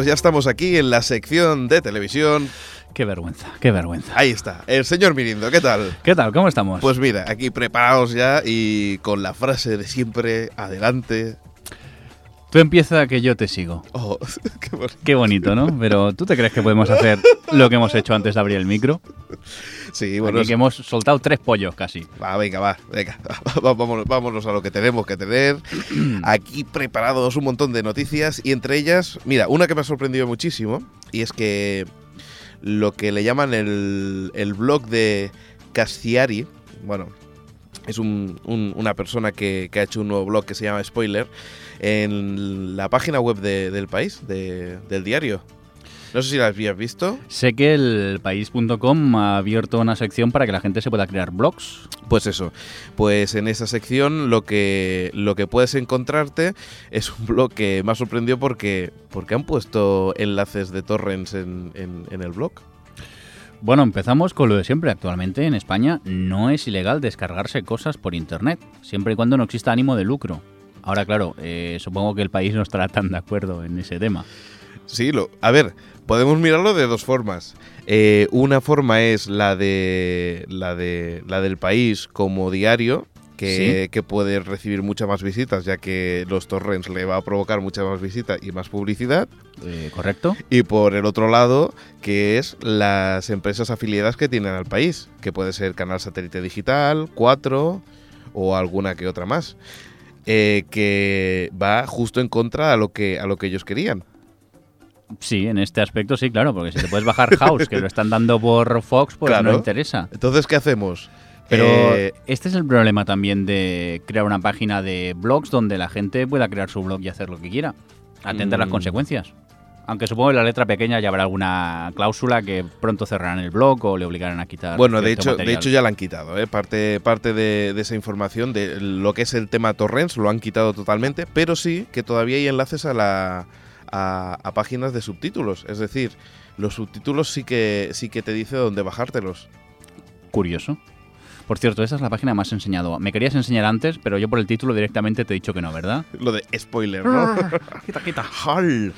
pues ya estamos aquí en la sección de televisión. Qué vergüenza, qué vergüenza. Ahí está, el señor Mirindo, ¿qué tal? ¿Qué tal? ¿Cómo estamos? Pues mira, aquí preparados ya y con la frase de siempre, adelante. Tú empieza que yo te sigo. Oh, qué bonito. Qué bonito, ¿no? Pero ¿tú te crees que podemos hacer lo que hemos hecho antes de abrir el micro? Sí, bueno, Aquí que hemos soltado tres pollos casi. Va, venga, va, venga. Vámonos, vámonos a lo que tenemos que tener. Aquí preparados un montón de noticias y entre ellas, mira, una que me ha sorprendido muchísimo y es que lo que le llaman el, el blog de Castiari, bueno, es un- un- una persona que, que ha hecho un nuevo blog que se llama Spoiler en la página web de- del país, de- del diario. No sé si la habías visto. Sé que el país.com ha abierto una sección para que la gente se pueda crear blogs. Pues eso, pues en esa sección lo que, lo que puedes encontrarte es un blog que me ha sorprendido porque, porque han puesto enlaces de torrents en, en- en el blog. Bueno, empezamos con lo de siempre. Actualmente en España no es ilegal descargarse cosas por internet, siempre y cuando no exista ánimo de lucro. Ahora, claro, eh, supongo que el país no estará tan de acuerdo en ese tema. Sí, lo, a ver, podemos mirarlo de dos formas. Eh, una forma es la de la de la del país como diario. Que, que puede recibir muchas más visitas, ya que los torrents le va a provocar muchas más visitas y más publicidad. Eh, ¿Correcto? Y por el otro lado, que es las empresas afiliadas que tienen al país, que puede ser Canal Satélite Digital, 4 o alguna que otra más, eh, que va justo en contra a lo que, a lo que ellos querían. Sí, en este aspecto sí, claro, porque si te puedes bajar House, que lo están dando por Fox, pues Claro. no interesa. Entonces, ¿qué hacemos? Pero Eh, este es el problema también de crear una página de blogs donde la gente pueda crear su blog y hacer lo que quiera. Atender las Mm. consecuencias. Aunque supongo que en la letra pequeña ya habrá alguna cláusula que pronto cerrarán el blog o le obligarán a quitar. bueno, de hecho, de hecho ya la han quitado. ¿eh? Parte, parte de, de esa información, de lo que es el tema torrents, lo han quitado totalmente, pero sí que todavía hay enlaces a, la, a, a páginas de subtítulos. Es decir, los subtítulos sí que, sí que te dice dónde bajártelos. Curioso. Por cierto, esta es la página más enseñado. Me querías enseñar antes, pero yo por el título directamente te he dicho que no, ¿verdad? Lo de spoiler, ¿no? quita, quita. Jal.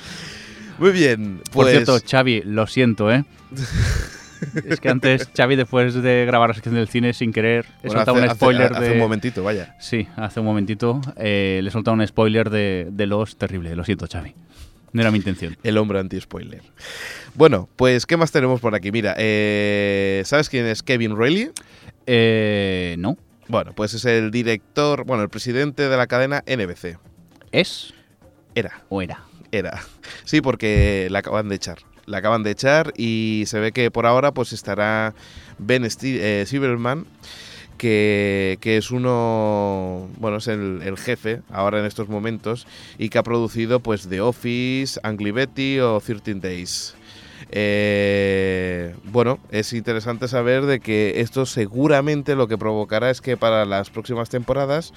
Muy bien. Por Pues, cierto, Xavi, lo siento, ¿eh? es que antes Xavi, después de grabar la sección del cine sin querer, he bueno, soltado hace, un spoiler hace- hace de... un momentito, vaya. Sí, hace un momentito eh, le he soltado un spoiler de, de los terrible. Lo siento, Xavi. No era mi intención. El hombre anti-spoiler. Bueno, pues, ¿qué más tenemos por aquí? Mira, eh, ¿sabes quién es Kevin Reilly? Eh, no. Bueno, pues es el director, bueno, el presidente de la cadena NBC. ¿Es Era, o era? Era. Sí, porque la acaban de echar. La acaban de echar y se ve que por ahora pues estará Ben eh, Silverman, que, que es uno, bueno, es el, el jefe ahora en estos momentos y que ha producido pues The Office, Angry Betty o 13 Days. Eh, bueno, es interesante saber de que esto seguramente lo que provocará es que para las próximas temporadas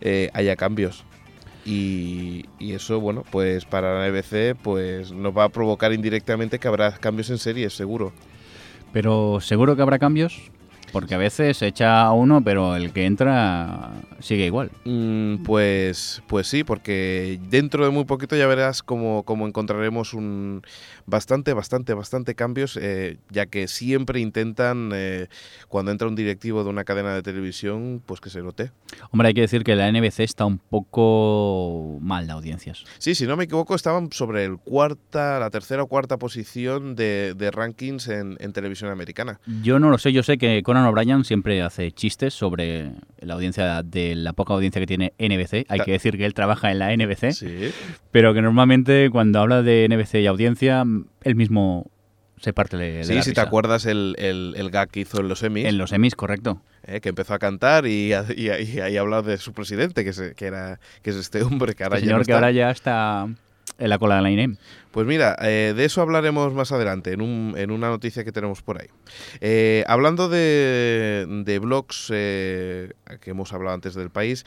eh, haya cambios. Y, y eso, bueno, pues para la NBC pues nos va a provocar indirectamente que habrá cambios en series, seguro. Pero seguro que habrá cambios, porque a veces se echa a uno, pero el que entra sigue igual. Mm, pues, pues sí, porque dentro de muy poquito ya verás cómo, cómo encontraremos un bastante, bastante, bastante cambios, eh, ya que siempre intentan, eh, cuando entra un directivo de una cadena de televisión, pues que se note. Hombre, hay que decir que la NBC está un poco mal de audiencias. Sí, si no me equivoco, estaban sobre el cuarta, la tercera o cuarta posición de, de rankings en, en televisión americana. Yo no lo sé, yo sé que Conan O'Brien siempre hace chistes sobre la audiencia de la poca audiencia que tiene NBC. Hay que decir que él trabaja en la NBC, Sí. pero que normalmente cuando habla de NBC y audiencia, él mismo se parte de, Sí, la si te risa. acuerdas el, el, el gag que hizo en los Emmys, En los Emmys, correcto. eh, que empezó a cantar y, y, a- y ahí a hablar de su presidente, que, se- que, era, que es este hombre que ahora ya señor no que ahora ya está en la cola de la INEM. Pues mira, eh, de eso hablaremos más adelante, en, un- en una noticia que tenemos por ahí. Eh, hablando de, blogs eh, que hemos hablado antes del país,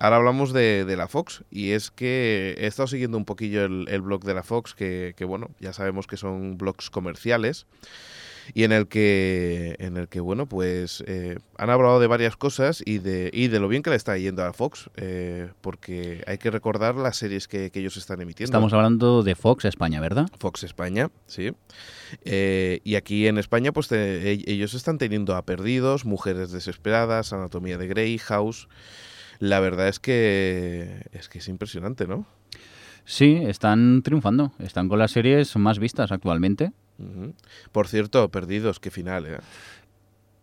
ahora hablamos de, la Fox. Y es que he estado siguiendo un poquillo el, blog de la Fox, que, bueno, ya sabemos que son blogs comerciales. Y en el que, en el que bueno, pues eh, han hablado de varias cosas y de, y de lo bien que le está yendo a Fox, eh, porque hay que recordar las series que, que ellos están emitiendo. Estamos hablando de Fox España, ¿verdad? Fox España, sí. Eh, y aquí en España, pues te- e- ellos están teniendo a Perdidos, Mujeres Desesperadas, Anatomía de Grey, House. La verdad es que es que es impresionante, ¿no? Sí, están triunfando. Están con las series más vistas actualmente. Por cierto, Perdidos, qué final, ¿eh?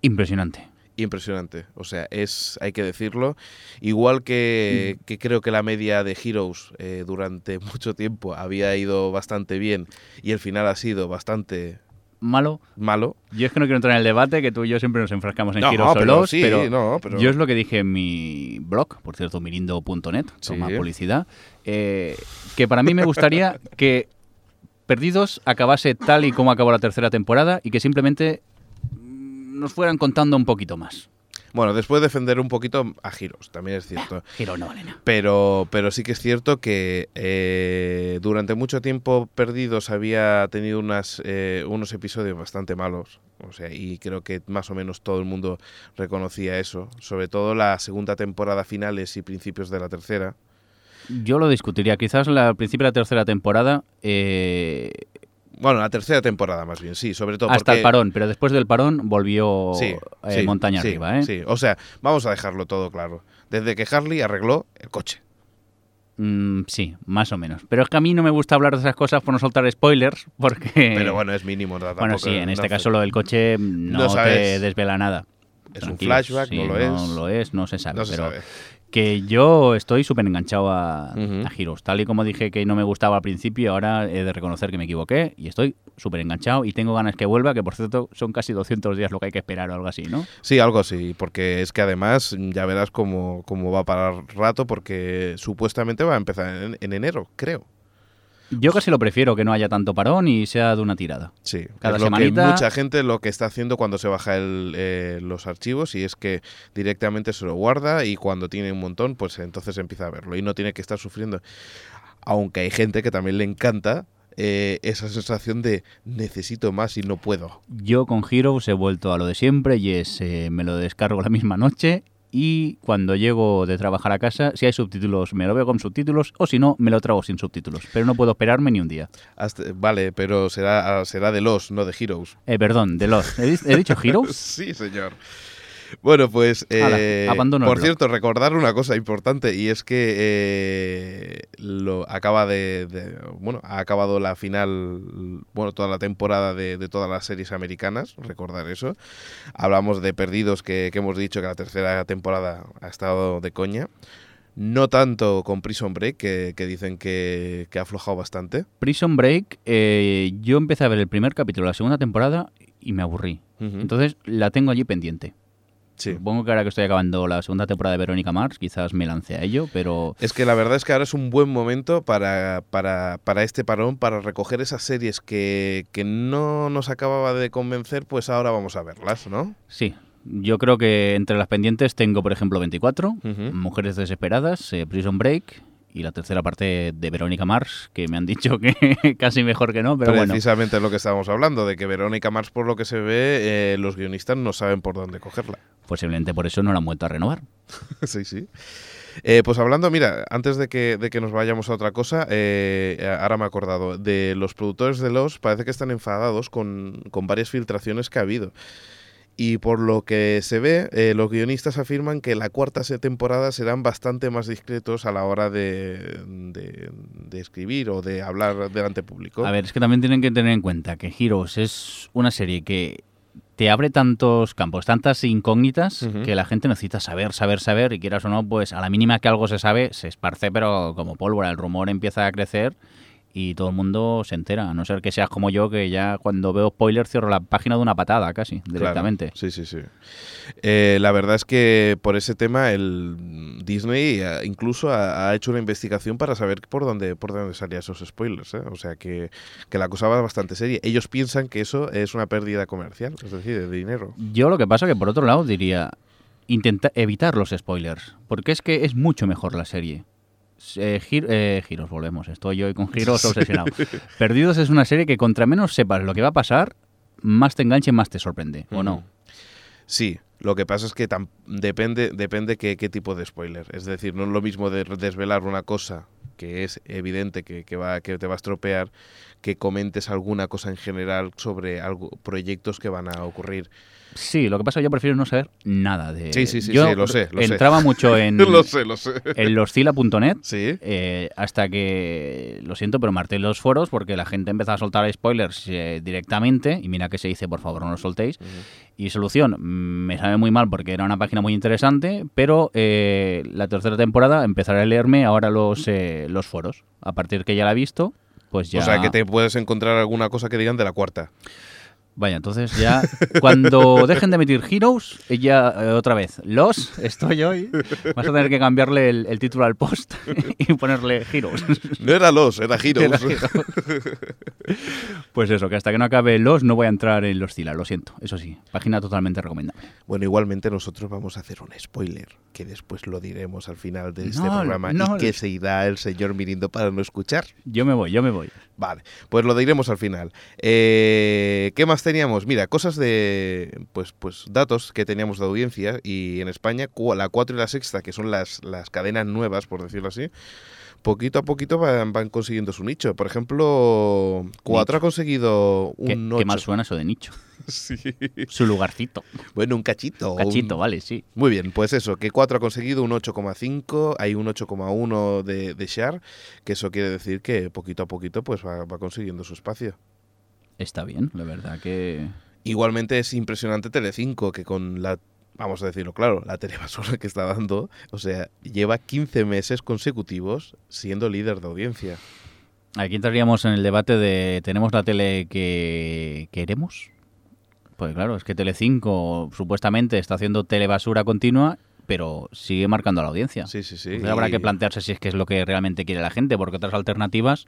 Impresionante. Impresionante. O sea, es, hay que decirlo, igual que, que creo que la media de Heroes eh, durante mucho tiempo había ido bastante bien y el final ha sido bastante Malo. malo. Yo es que no quiero entrar en el debate, que tú y yo siempre nos enfrascamos en No, giros pero solos, sí, pero no, pero- yo es lo que dije en mi blog, por cierto, mirindo.net, toma Sí. publicidad, eh, que para mí me gustaría que Perdidos acabase tal y como acabó la tercera temporada y que simplemente nos fueran contando un poquito más. Bueno, después defender un poquito a Heroes, también es cierto. Giro no, Elena. Pero, pero sí que es cierto que eh, durante mucho tiempo Perdidos había tenido unas, eh, unos episodios bastante malos. O sea, y creo que más o menos todo el mundo reconocía eso. Sobre todo la segunda temporada finales y principios de la tercera. Yo lo discutiría. Quizás la, al principio de la tercera temporada, eh, Bueno, la tercera temporada más bien, sí, sobre todo hasta porque... el parón, pero después del parón volvió Sí, eh, sí, montaña sí, arriba. ¿eh? Sí, o sea, vamos a dejarlo todo claro. Desde que Harley arregló el coche. Mm, sí, más o menos. Pero es que a mí no me gusta hablar de esas cosas por no soltar spoilers, porque... Pero bueno, es mínimo. no, Bueno, sí, en este caso lo del coche no, No te desvela nada. Es un flashback, no lo es. No lo es, no se sabe. No se pero sabe. Que yo estoy súper enganchado a, Heroes. Tal y como dije que no me gustaba al principio, ahora he de reconocer que me equivoqué y estoy súper enganchado y tengo ganas que vuelva, que por cierto son casi 200 días lo que hay que esperar o algo así, ¿no? Sí, algo así, porque es que además ya verás cómo, cómo va a parar rato, porque supuestamente va a empezar en, en enero, creo. Yo casi lo prefiero que no haya tanto parón y sea de una tirada. Sí, Cada es lo semanita- que mucha gente lo que está haciendo cuando se baja el, eh, los archivos y es que directamente se lo guarda y cuando tiene un montón, pues entonces empieza a verlo y no tiene que estar sufriendo. Aunque hay gente que también le encanta eh, esa sensación de necesito más y no puedo. Yo con Heroes he vuelto a lo de siempre y es eh, me lo descargo la misma noche y cuando llego de trabajar a casa, si hay subtítulos me lo veo con subtítulos o si no me lo trago sin subtítulos, pero no puedo esperarme ni un día. Hasta- vale, pero será, será de los, no de Heroes. Eh, perdón, de los. ¿He, he dicho Heroes? Sí, señor. Bueno, pues eh, por cierto, recordar una cosa importante y es que eh, lo acaba de, de- bueno, ha acabado la final, bueno, toda la temporada de, de todas las series americanas, recordar eso. Hablamos de Perdidos que, que hemos dicho que la tercera temporada ha estado de coña. No tanto con Prison Break, que, que dicen que, que ha aflojado bastante. Prison Break, eh, yo empecé a ver el primer capítulo de la segunda temporada y me aburrí. Entonces la tengo allí pendiente. Sí. Supongo que ahora que estoy acabando la segunda temporada de Verónica Mars, quizás me lance a ello, pero Es que la verdad es que ahora es un buen momento para, para, para este parón, para recoger esas series que, que no nos acababa de convencer, pues ahora vamos a verlas, ¿no? sí. Yo creo que entre las pendientes tengo, por ejemplo, 24, Ujú. Mujeres Desesperadas, eh, Prison Break y la tercera parte de Verónica Mars, que me han dicho que casi mejor que no, pero bueno. Precisamente es lo que estábamos hablando, de que Verónica Mars, por lo que se ve, eh, los guionistas no saben por dónde cogerla. Posiblemente por eso no la han vuelto a renovar. sí, sí. Eh, pues hablando, mira, antes de que, de que nos vayamos a otra cosa, eh, ahora me he acordado, de los productores de los parece que están enfadados con, con varias filtraciones que ha habido. Y por lo que se ve, eh, los guionistas afirman que la cuarta temporada serán bastante más discretos a la hora de, de- de escribir o de hablar delante público. A ver, es que también tienen que tener en cuenta que Heroes es una serie que te abre tantos campos, tantas incógnitas, que la gente necesita saber, saber, saber, y quieras o no, pues a la mínima que algo se sabe, se esparce, pero como pólvora, el rumor empieza a crecer y todo el mundo se entera, a no ser que seas como yo, que ya cuando veo spoilers cierro la página de una patada casi, Claro, directamente. Sí, sí, sí. Eh, la verdad es que por ese tema el Disney eh, incluso ha, ha hecho una investigación para saber por dónde por dónde salían esos spoilers. ¿eh? O sea que, que la cosa va bastante seria. Ellos piensan que eso es una pérdida comercial, es decir, de dinero. Yo lo que pasa que por otro lado diría, intenta evitar los spoilers, porque es que es mucho mejor la serie. Eh, Gir- eh, giros, volvemos. Estoy hoy con giros obsesionado. Perdidos es una serie que contra menos sepas lo que va a pasar, más te enganche, más te sorprende, ¿o no? Sí, lo que pasa es que tam- depende, depende qué, qué tipo de spoiler. Es decir, no es lo mismo de desvelar una cosa que es evidente que, que va, que te va a estropear, que comentes alguna cosa en general sobre algo, proyectos que van a ocurrir. Sí, lo que pasa es que yo prefiero no saber nada de... Sí, sí, sí, Yo sí, lo sé, lo sé. entraba mucho en, lo sé, lo sé. en loscila.net Sí. Eh, hasta que, lo siento, pero marté los foros porque la gente empezó a soltar spoilers eh, directamente. Y mira que se dice, por favor, no los soltéis. Y solución, mm, me sabe muy mal porque era una página muy interesante, pero eh, la tercera temporada empezaré a leerme ahora los, eh, los foros. A partir que ya la he visto, pues ya... O sea, que te puedes encontrar alguna cosa que digan de la cuarta. Vaya, entonces ya cuando dejen de emitir Heroes, ella eh, otra vez, los, estoy hoy, vas a tener que cambiarle el, el título al post y ponerle Heroes. No era los, era Heroes. Era Heroes. Pues eso, que hasta que no acabe los no voy a entrar en los Zila, lo siento. Eso sí, página totalmente recomendable. Bueno, igualmente nosotros vamos a hacer un spoiler, que después lo diremos al final de este No, programa no. y que se irá el señor Mirindo para no escuchar. Yo me voy, yo me voy. Vale, pues lo diremos al final. Eh, ¿Qué más teníamos? Mira, cosas de, pues, pues datos que teníamos de audiencia y en España la 4 y la sexta, que son las, las cadenas nuevas, por decirlo así, poquito a poquito van, van consiguiendo su nicho. Por ejemplo, 4 ha conseguido Qué, un qué 8. mal suena eso de nicho. Sí. Su lugarcito. Bueno, un cachito. Un cachito, un- vale, sí. Muy bien, pues eso, que 4 ha conseguido un 8,5, hay un 8,1 de, de share, que eso quiere decir que poquito a poquito pues va, va consiguiendo su espacio. Está bien, la verdad que... Igualmente es impresionante Telecinco, que con la, vamos a decirlo claro, la telebasura que está dando, o sea, lleva 15 meses consecutivos siendo líder de audiencia. Aquí entraríamos en el debate de ¿tenemos la tele que queremos? Pues claro, es que Telecinco supuestamente está haciendo telebasura continua, pero sigue marcando a la audiencia. Sí, sí, sí. Entonces habrá y que plantearse si es que es lo que realmente quiere la gente, porque otras alternativas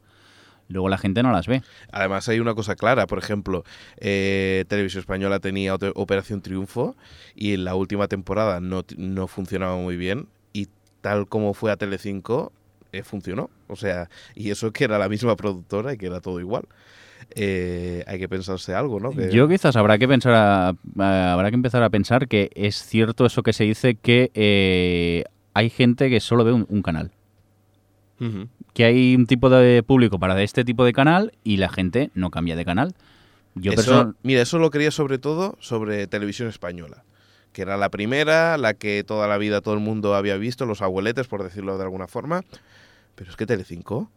luego la gente no las ve. Además hay una cosa clara, por ejemplo, eh, Televisión Española tenía Operación Triunfo y en la última temporada no, no funcionaba muy bien y tal como fue a Telecinco eh, funcionó. O sea, y eso que era la misma productora y que era todo igual. Eh, hay que pensarse algo, ¿no? Que- Yo quizás habrá que pensar a- a- habrá que empezar a pensar que es cierto eso que se dice que eh, hay gente que solo ve un, un canal. Que hay un tipo de público para este tipo de canal y la gente no cambia de canal. Yo Eso- Mira, eso lo quería sobre todo sobre televisión española, que era la primera, la que toda la vida todo el mundo había visto, los abueletes, por decirlo de alguna forma. Pero es que Telecinco,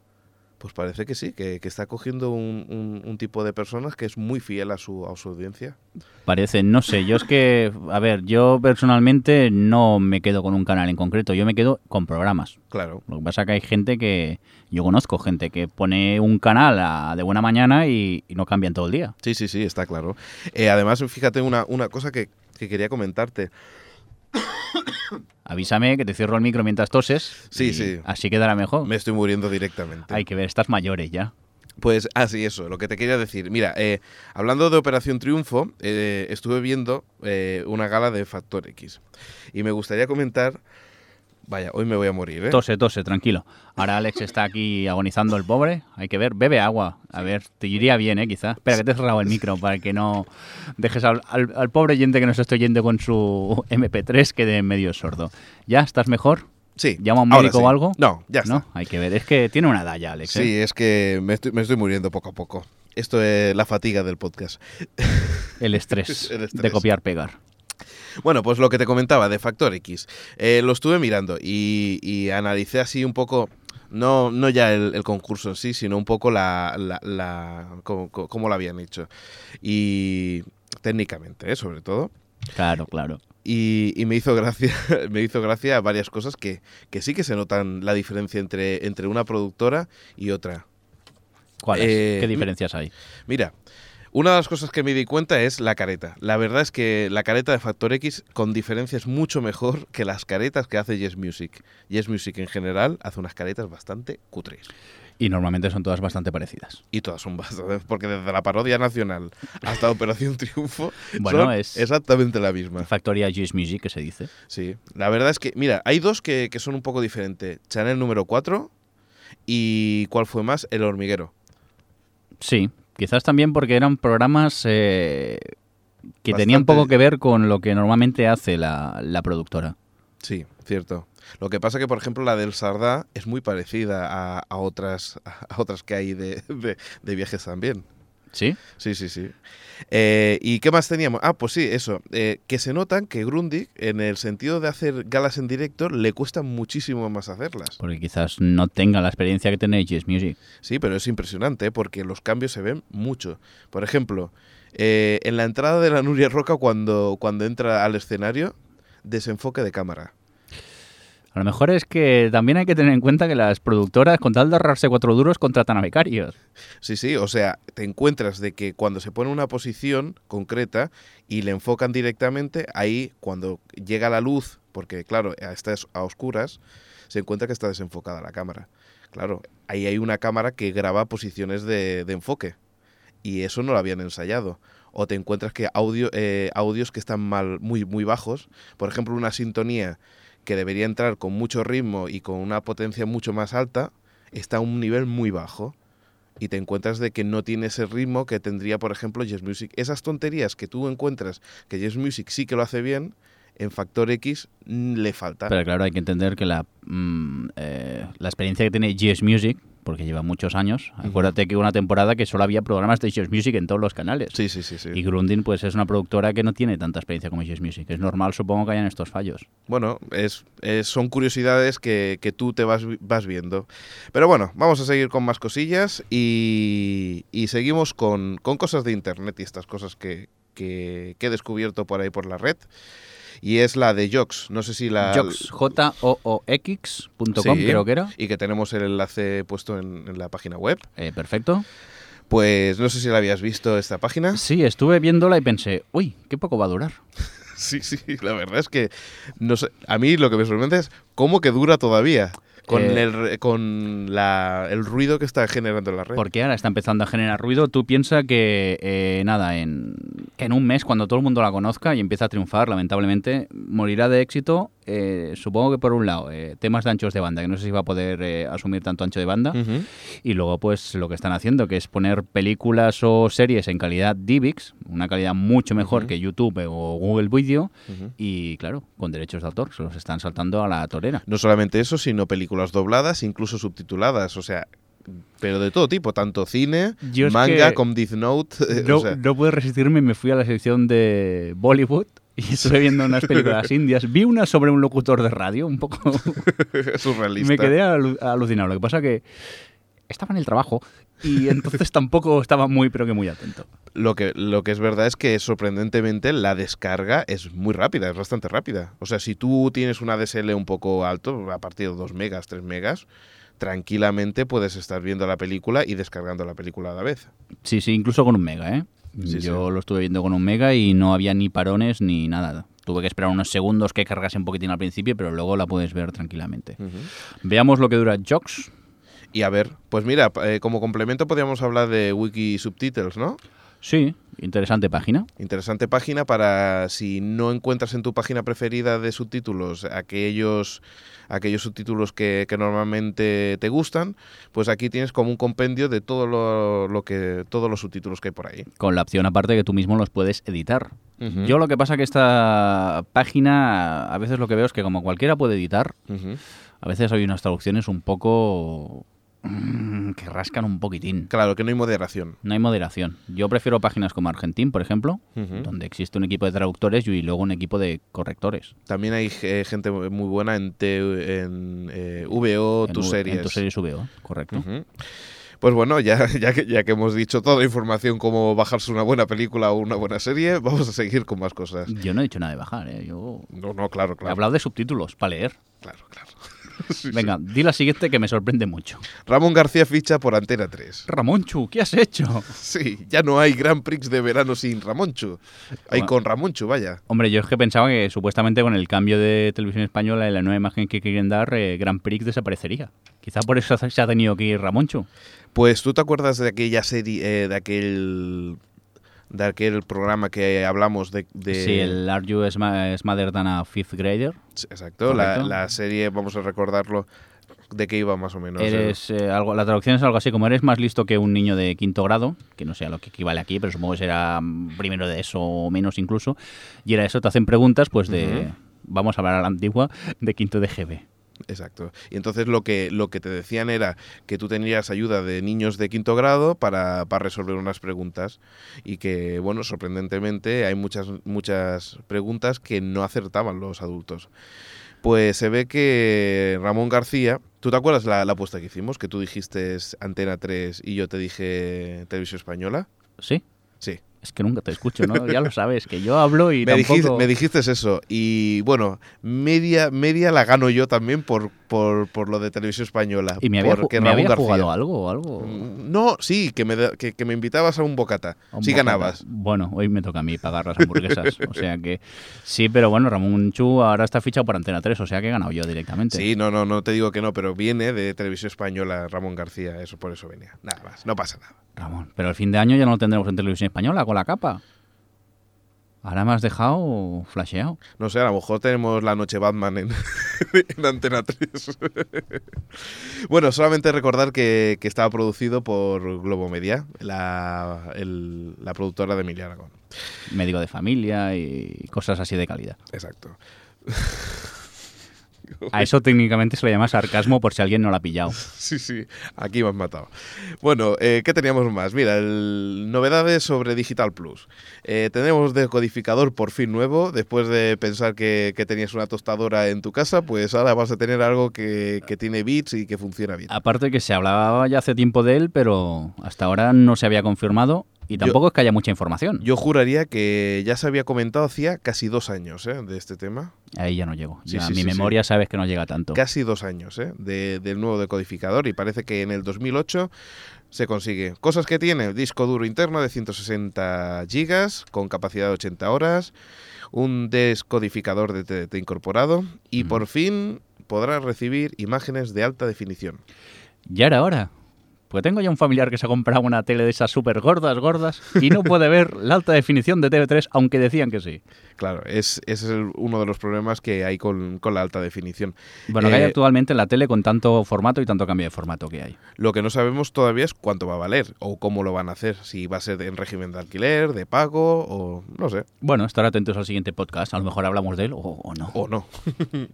pues parece que sí, que, que está cogiendo un, un- un tipo de personas que es muy fiel a su, a su audiencia. Parece, no sé, yo es que, a ver, yo personalmente no me quedo con un canal en concreto, yo me quedo con programas. Claro. Lo que pasa es que hay gente que, yo conozco gente que pone un canal a- de buena mañana y, y no cambian todo el día. Sí, sí, sí, está claro. Eh, además, fíjate una, una cosa que, que quería comentarte. Avísame que te cierro el micro mientras toses. Sí, sí. Así quedará mejor. Me estoy muriendo directamente. Hay que ver, estás mayores ya. Pues así, eso, lo que te quería decir. Mira, eh, hablando de Operación Triunfo, eh, estuve viendo eh, una gala de Factor X. Y me gustaría comentar Vaya, hoy me voy a morir, ¿eh? Tose, tose, tranquilo. Ahora Alex está aquí agonizando el pobre. Hay que ver, bebe agua. A ver, te iría bien, ¿eh? Quizá. Espera, que te he cerrado el micro para que no dejes al, al- al pobre oyente que nos está oyendo con su MP3 quede medio sordo. ¿Ya? ¿Estás mejor? Sí. ¿Llama a un médico sí. o algo? No, ya No, está. hay que ver. Es que tiene una edad ya, Alex. ¿eh? Sí, es que me estoy, me estoy muriendo poco a poco. Esto es la fatiga del podcast. El estrés, El estrés. de copiar, pegar. Bueno, pues lo que te comentaba de Factor X. Eh, lo estuve mirando y, y analicé así un poco, no, no ya el, el concurso en sí, sino un poco la, la, la- cómo, lo habían hecho. Y técnicamente, ¿eh? sobre todo. Claro, claro. Y, y me hizo gracia, me hizo gracia varias cosas que, que sí que se notan la diferencia entre, entre una productora y otra. ¿Cuáles? Eh, ¿Qué diferencias hay? Mira, una de las cosas que me di cuenta es la careta. La verdad es que la careta de Factor X con diferencia es mucho mejor que las caretas que hace Yes Music. Yes Music en general hace unas caretas bastante cutres. Y normalmente son todas bastante parecidas. Y todas son bastante... Porque desde la parodia nacional hasta Operación Triunfo Bueno, son es- exactamente la misma. Factoría Juice Music, que se dice. Sí, la verdad es que, mira, hay dos que, que son un poco diferentes. Chanel número 4 y ¿cuál fue más? El hormiguero. Sí, quizás también porque eran programas eh, que tenían poco que ver con lo que normalmente hace la, la productora. Sí, cierto. Lo que pasa que, por ejemplo, la del Sardá es muy parecida a, a otras, a otras que hay de, de- de viajes también. ¿Sí? Sí, sí, sí. Eh, ¿Y qué más teníamos? Ah, pues sí, eso. eh, que se notan que Grundig, en el sentido de hacer galas en directo, le cuesta muchísimo más hacerlas. Porque quizás no tenga la experiencia que tiene Juice Music. Sí, pero es impresionante porque los cambios se ven mucho. Por ejemplo, eh, en la entrada de la Nuria Roca, cuando, cuando entra al escenario, desenfoque de cámara. A lo mejor es que también hay que tener en cuenta que las productoras, con tal de ahorrarse cuatro duros, contratan a becarios. Sí, sí, o sea, te encuentras de que cuando se pone una posición concreta y le enfocan directamente, ahí cuando llega la luz, porque claro, está a oscuras, se encuentra que está desenfocada la cámara. Claro, ahí hay una cámara que graba posiciones de, de enfoque y eso no lo habían ensayado. O te encuentras que audio, eh, audios que están mal, muy, muy bajos, por ejemplo, una sintonía que debería entrar con mucho ritmo y con una potencia mucho más alta, está a un nivel muy bajo y te encuentras de que no tiene ese ritmo que tendría, por ejemplo, Yes Music. Esas tonterías que tú encuentras que Yes Music sí que lo hace bien, en Factor X le falta. Pero claro, hay que entender que la, mm, eh, la experiencia que tiene GS Music, porque lleva muchos años, acuérdate que hubo una temporada que solo había programas de GS Music en todos los canales. Sí, sí, sí, sí. Y Grundin pues es una productora que no tiene tanta experiencia como GS Music. Es normal, supongo, que hayan estos fallos. Bueno, es, es- son curiosidades que, que tú te vas, vas viendo. Pero bueno, vamos a seguir con más cosillas y, y seguimos con, con cosas de Internet y estas cosas que, que, que he descubierto por ahí por la red. Y es la de Jox. No sé si la... Jox, J-O-O-X.com Sí, creo que era. Y que tenemos el enlace puesto en, en la página web. Eh, perfecto. Pues no sé si la habías visto esta página. Sí, estuve viéndola y pensé, uy, qué poco va a durar. Sí, sí, la verdad es que no sé, a mí lo que me sorprende es cómo que dura todavía con, Eh, el, con la- el ruido que está generando la red. Porque ahora está empezando a generar ruido. Tú piensas que, eh, nada, en, que en un mes, cuando todo el mundo la conozca y empieza a triunfar, lamentablemente, morirá de éxito. eh, supongo que por un lado, eh, temas de anchos de banda, que no sé si va a poder asumir tanto ancho de banda. Y luego, pues, lo que están haciendo, que es poner películas o series en calidad DivX, una calidad mucho mejor que YouTube o Google Video. Y claro, con derechos de autor, se los están saltando a la torera. No solamente eso, sino películas dobladas, incluso subtituladas, o sea, pero de todo tipo, tanto cine, Yo manga, que como Death Note, No, o sea, no pude resistirme y me fui a la sección de Bollywood y estuve viendo unas películas indias. Vi una sobre un locutor de radio, un poco. surrealista. me quedé alu- alucinado. Lo que pasa que estaba en el trabajo y entonces tampoco estaba muy, pero que muy atento. Lo que, lo que es verdad es que sorprendentemente la descarga es muy rápida, es bastante rápida. O sea, si tú tienes una DSL un poco alto, a partir de 2 megas, 3 megas, tranquilamente puedes estar viendo la película y descargando la película a la vez. Sí, sí, incluso con un mega, ¿eh? Sí, Yo lo estuve viendo con un mega y no había ni parones ni nada. Tuve que esperar unos segundos que cargase un poquitín al principio, pero luego la puedes ver tranquilamente. Veamos lo que dura Jox. Y a ver, pues mira, eh, como complemento podríamos hablar de Wiki Subtitles, ¿no? Sí, Interesante página. Interesante página para si no encuentras en tu página preferida de subtítulos aquellos, aquellos subtítulos que, que normalmente te gustan, pues aquí tienes como un compendio de todo lo, lo que, todos los subtítulos que hay por ahí. Con la opción aparte que tú mismo los puedes editar. Yo lo que pasa que esta página, a veces lo que veo es que como cualquiera puede editar, a veces hay unas traducciones un poco... mm, que rascan un poquitín. Claro, que no hay moderación. No hay moderación. Yo prefiero páginas como Argentín, por ejemplo, donde existe un equipo de traductores y luego un equipo de correctores. También hay eh, gente muy buena en, T- en eh, VO, En tus series. En tus series VO, correcto. Pues bueno, ya, ya, que, ya que hemos dicho toda la información cómo bajarse una buena película o una buena serie, vamos a seguir con más cosas. Yo no he dicho nada de bajar, ¿eh? Yo No, no, claro, he claro. hablado de subtítulos para leer. Claro, claro. Sí, Venga, di la siguiente que me sorprende mucho. Ramón García ficha por Antena 3. Ramonchu, ¿qué has hecho? Sí, ya no hay Grand Prix de verano sin Ramonchu. Hay Bueno. con Ramonchu, vaya. Hombre, yo es que pensaba que supuestamente con el cambio de televisión española y la nueva imagen que quieren dar, eh, Grand Prix desaparecería. Quizá por eso se ha tenido que ir Ramonchu. Pues tú te acuerdas de aquella serie, eh, de aquel de aquel programa que hablamos de... de- Sí, el Are You Sma- Smarter Than a Fifth Grader. Sí, Exacto, la, la serie, vamos a recordarlo, de qué iba más o menos. Eres, eh, algo, la traducción es algo así como eres más listo que un niño de quinto grado, que no sé a lo que equivale aquí, pero supongo que será primero de eso o menos incluso. Y era eso, te hacen preguntas pues de, vamos a hablar a la antigua, de quinto de GB. Exacto. Y entonces lo que, lo que te decían era que tú tenías ayuda de niños de quinto grado para, para resolver unas preguntas. Y que, bueno, sorprendentemente hay muchas, muchas preguntas que no acertaban los adultos. Pues se ve que Ramón García, ¿tú te acuerdas la, la apuesta que hicimos? Que tú dijiste Antena 3 y yo te dije Televisión Española. ¿Sí? Es que nunca te escucho, ¿no? Ya lo sabes, que yo hablo y Me, tampoco... dijiste, me dijiste eso. Y bueno, media, media la gano yo también por, por, por lo de Televisión Española. ¿Y me había, porque me había jugado algo o algo? Mm, No, sí, que me, que, que me invitabas a un bocata. A un Sí bocata. ganabas. Bueno, hoy me toca a mí pagar las hamburguesas. o sea que sí, pero bueno, Ramón Chu ahora está fichado por Antena 3, o sea que he ganado yo directamente. Sí, no, no, no te digo que no, pero viene de Televisión Española Ramón García, eso por eso venía. Nada más, no pasa nada. Ramón, pero el fin de año ya no lo tendremos en televisión española con la capa. Ahora me has dejado flasheado. No sé, a lo mejor tenemos la noche Batman en, en Antena 3. bueno, solamente recordar que, que estaba producido por Globo Media, la, el- la productora de Emilia Aragón. Médico de familia y cosas así de calidad. Exacto. A eso técnicamente se le llama sarcasmo por si alguien no lo ha pillado. Sí, sí, aquí me has matado. Bueno, eh, ¿qué teníamos más? Mira, el- novedades sobre Digital Plus. Eh, tenemos decodificador por fin nuevo. Después de pensar que, que tenías una tostadora en tu casa, pues ahora vas a tener algo que, que tiene bits y que funciona bien. Aparte que se hablaba ya hace tiempo de él, pero hasta ahora no se había confirmado y tampoco es que haya mucha información. Yo juraría que ya se había comentado hacía casi dos años ¿eh? de este tema. Ahí ya no llego. Ya sí, mi sí, memoria sabes que no llega tanto. Casi dos años ¿eh? de- del nuevo decodificador y parece que en el 2008 se consigue. Cosas que tiene, disco duro interno de 160 gigas con capacidad de 80 horas, un descodificador de TDT incorporado y Mm. por fin podrá recibir imágenes de alta definición. Ya era hora. Pues tengo ya un familiar que se ha comprado una tele de esas súper gordas, gordas, y no puede ver la alta definición de TV3, aunque decían que sí. Claro, es, ese es el- uno de los problemas que hay con, con la alta definición. Bueno, que hay Eh, actualmente en la tele con tanto formato y tanto cambio de formato que hay. Lo que no sabemos todavía es cuánto va a valer o cómo lo van a hacer, si va a ser en régimen de alquiler, de pago o no sé. Bueno, estar atentos al siguiente podcast. A lo mejor hablamos de él o, o no. o no.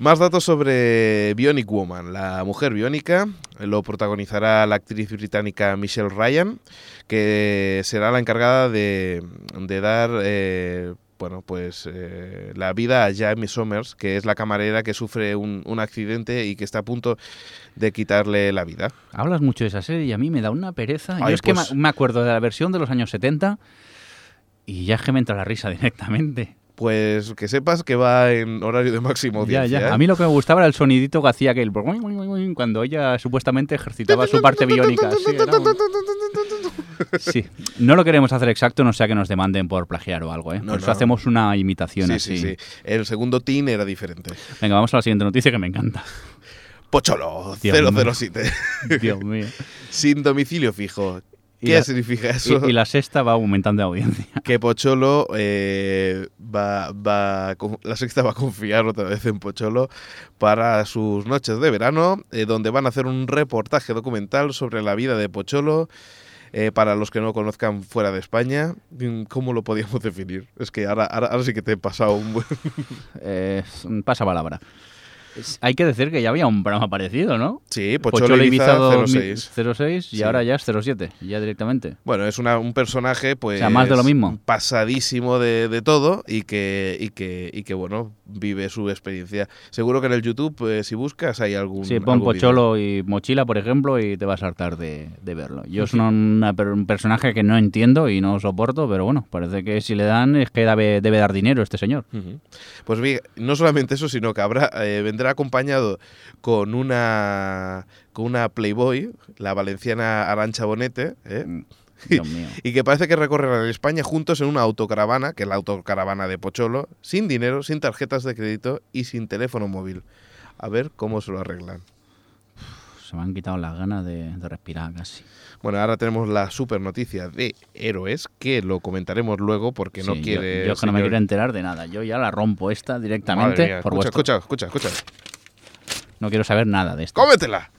Más datos sobre Bionic Woman, la mujer biónica. Lo protagonizará la actriz británica Michelle Ryan, que será la encargada de, de dar eh, bueno, pues, eh, la vida a Jamie Somers, que es la camarera que sufre un, un accidente y que está a punto de quitarle la vida. Hablas mucho de esa serie y a mí me da una pereza. Yo es que pues- me me acuerdo de la versión de los años 70 y ya es que me entra la risa directamente. Pues que sepas que va en horario de máxima Ya, audiencia. ya. ¿eh? A mí lo que me gustaba era el sonidito que hacía aquel cuando ella supuestamente ejercitaba su parte biónica. Sí, era un- Sí. No lo queremos hacer exacto, no sea que nos demanden por plagiar o algo, ¿eh? No, Por eso no. hacemos una imitación Sí, así. sí, sí. El segundo teen era diferente. Venga, vamos a la siguiente noticia que me encanta. Pocholo, Dios mío. 007. Dios mío. Sin domicilio fijo. Y ¿Qué la- significa eso? Y, y la sexta va aumentando de audiencia. que Pocholo eh, va, va la sexta va a confiar otra vez en Pocholo para sus noches de verano, eh, donde van a hacer un reportaje documental sobre la vida de Pocholo. eh, para los que no conozcan fuera de España, mm, ¿cómo lo podíamos definir? Es que ahora, ahora, ahora sí que te he pasado un buen... Eh, pasa palabra. Hay que decir que ya había un programa parecido, ¿no? Sí, Pocholo, Ibiza, 06. 06 y Sí. ahora ya es 07, ya directamente. Bueno, es una- un personaje, pues. sea, más de lo mismo. Pasadísimo de, de todo y que, y, que, y que, bueno, vive su experiencia. Seguro que en el YouTube, pues, si buscas, hay algún. Sí, pon algún. Pocholo y Mochila, por ejemplo, y te vas a hartar de, de verlo. Yo es una- una un personaje que no entiendo y no soporto, pero bueno, parece que si le dan es que debe, debe dar dinero este señor. Pues bien, no solamente eso, sino que habrá, eh, vendrá acompañado con una, con una Playboy, la valenciana Arancha Bonete, ¿eh? Dios mío. y que parece que recorrerán España juntos en una autocaravana, que es la autocaravana de Pocholo, sin dinero, sin tarjetas de crédito y sin teléfono móvil. A ver cómo se lo arreglan. Se me han quitado las ganas de, de respirar casi. Bueno, ahora tenemos la super noticia de Héroes, que lo comentaremos luego porque no Sí, quiere... Yo, es que no me quiero enterar de nada. Yo ya la rompo esta Madre directamente. mía, por escucha, vuestro- escucha, escucha, escucha. No quiero saber nada de esto. ¡Cómetela!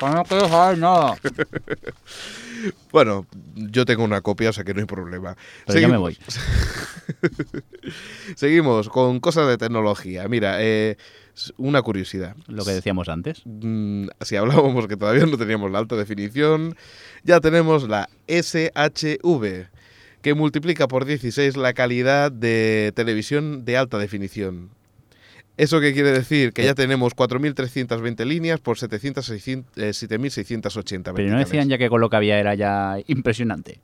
No quiero saber nada. Bueno, yo tengo una copia, o sea que no hay problema. Pero ya me Seguimos- voy. Seguimos con cosas de tecnología. Mira, eh, una curiosidad. Lo que decíamos antes. Mm, si hablábamos que todavía no teníamos la alta definición, ya tenemos la SHV, que multiplica por 16 la calidad de televisión de alta definición. ¿Eso qué quiere decir? Que ya tenemos 4.320 líneas por 700, 600, eh, 7.680 Pero no decían ya que con lo que había era ya impresionante.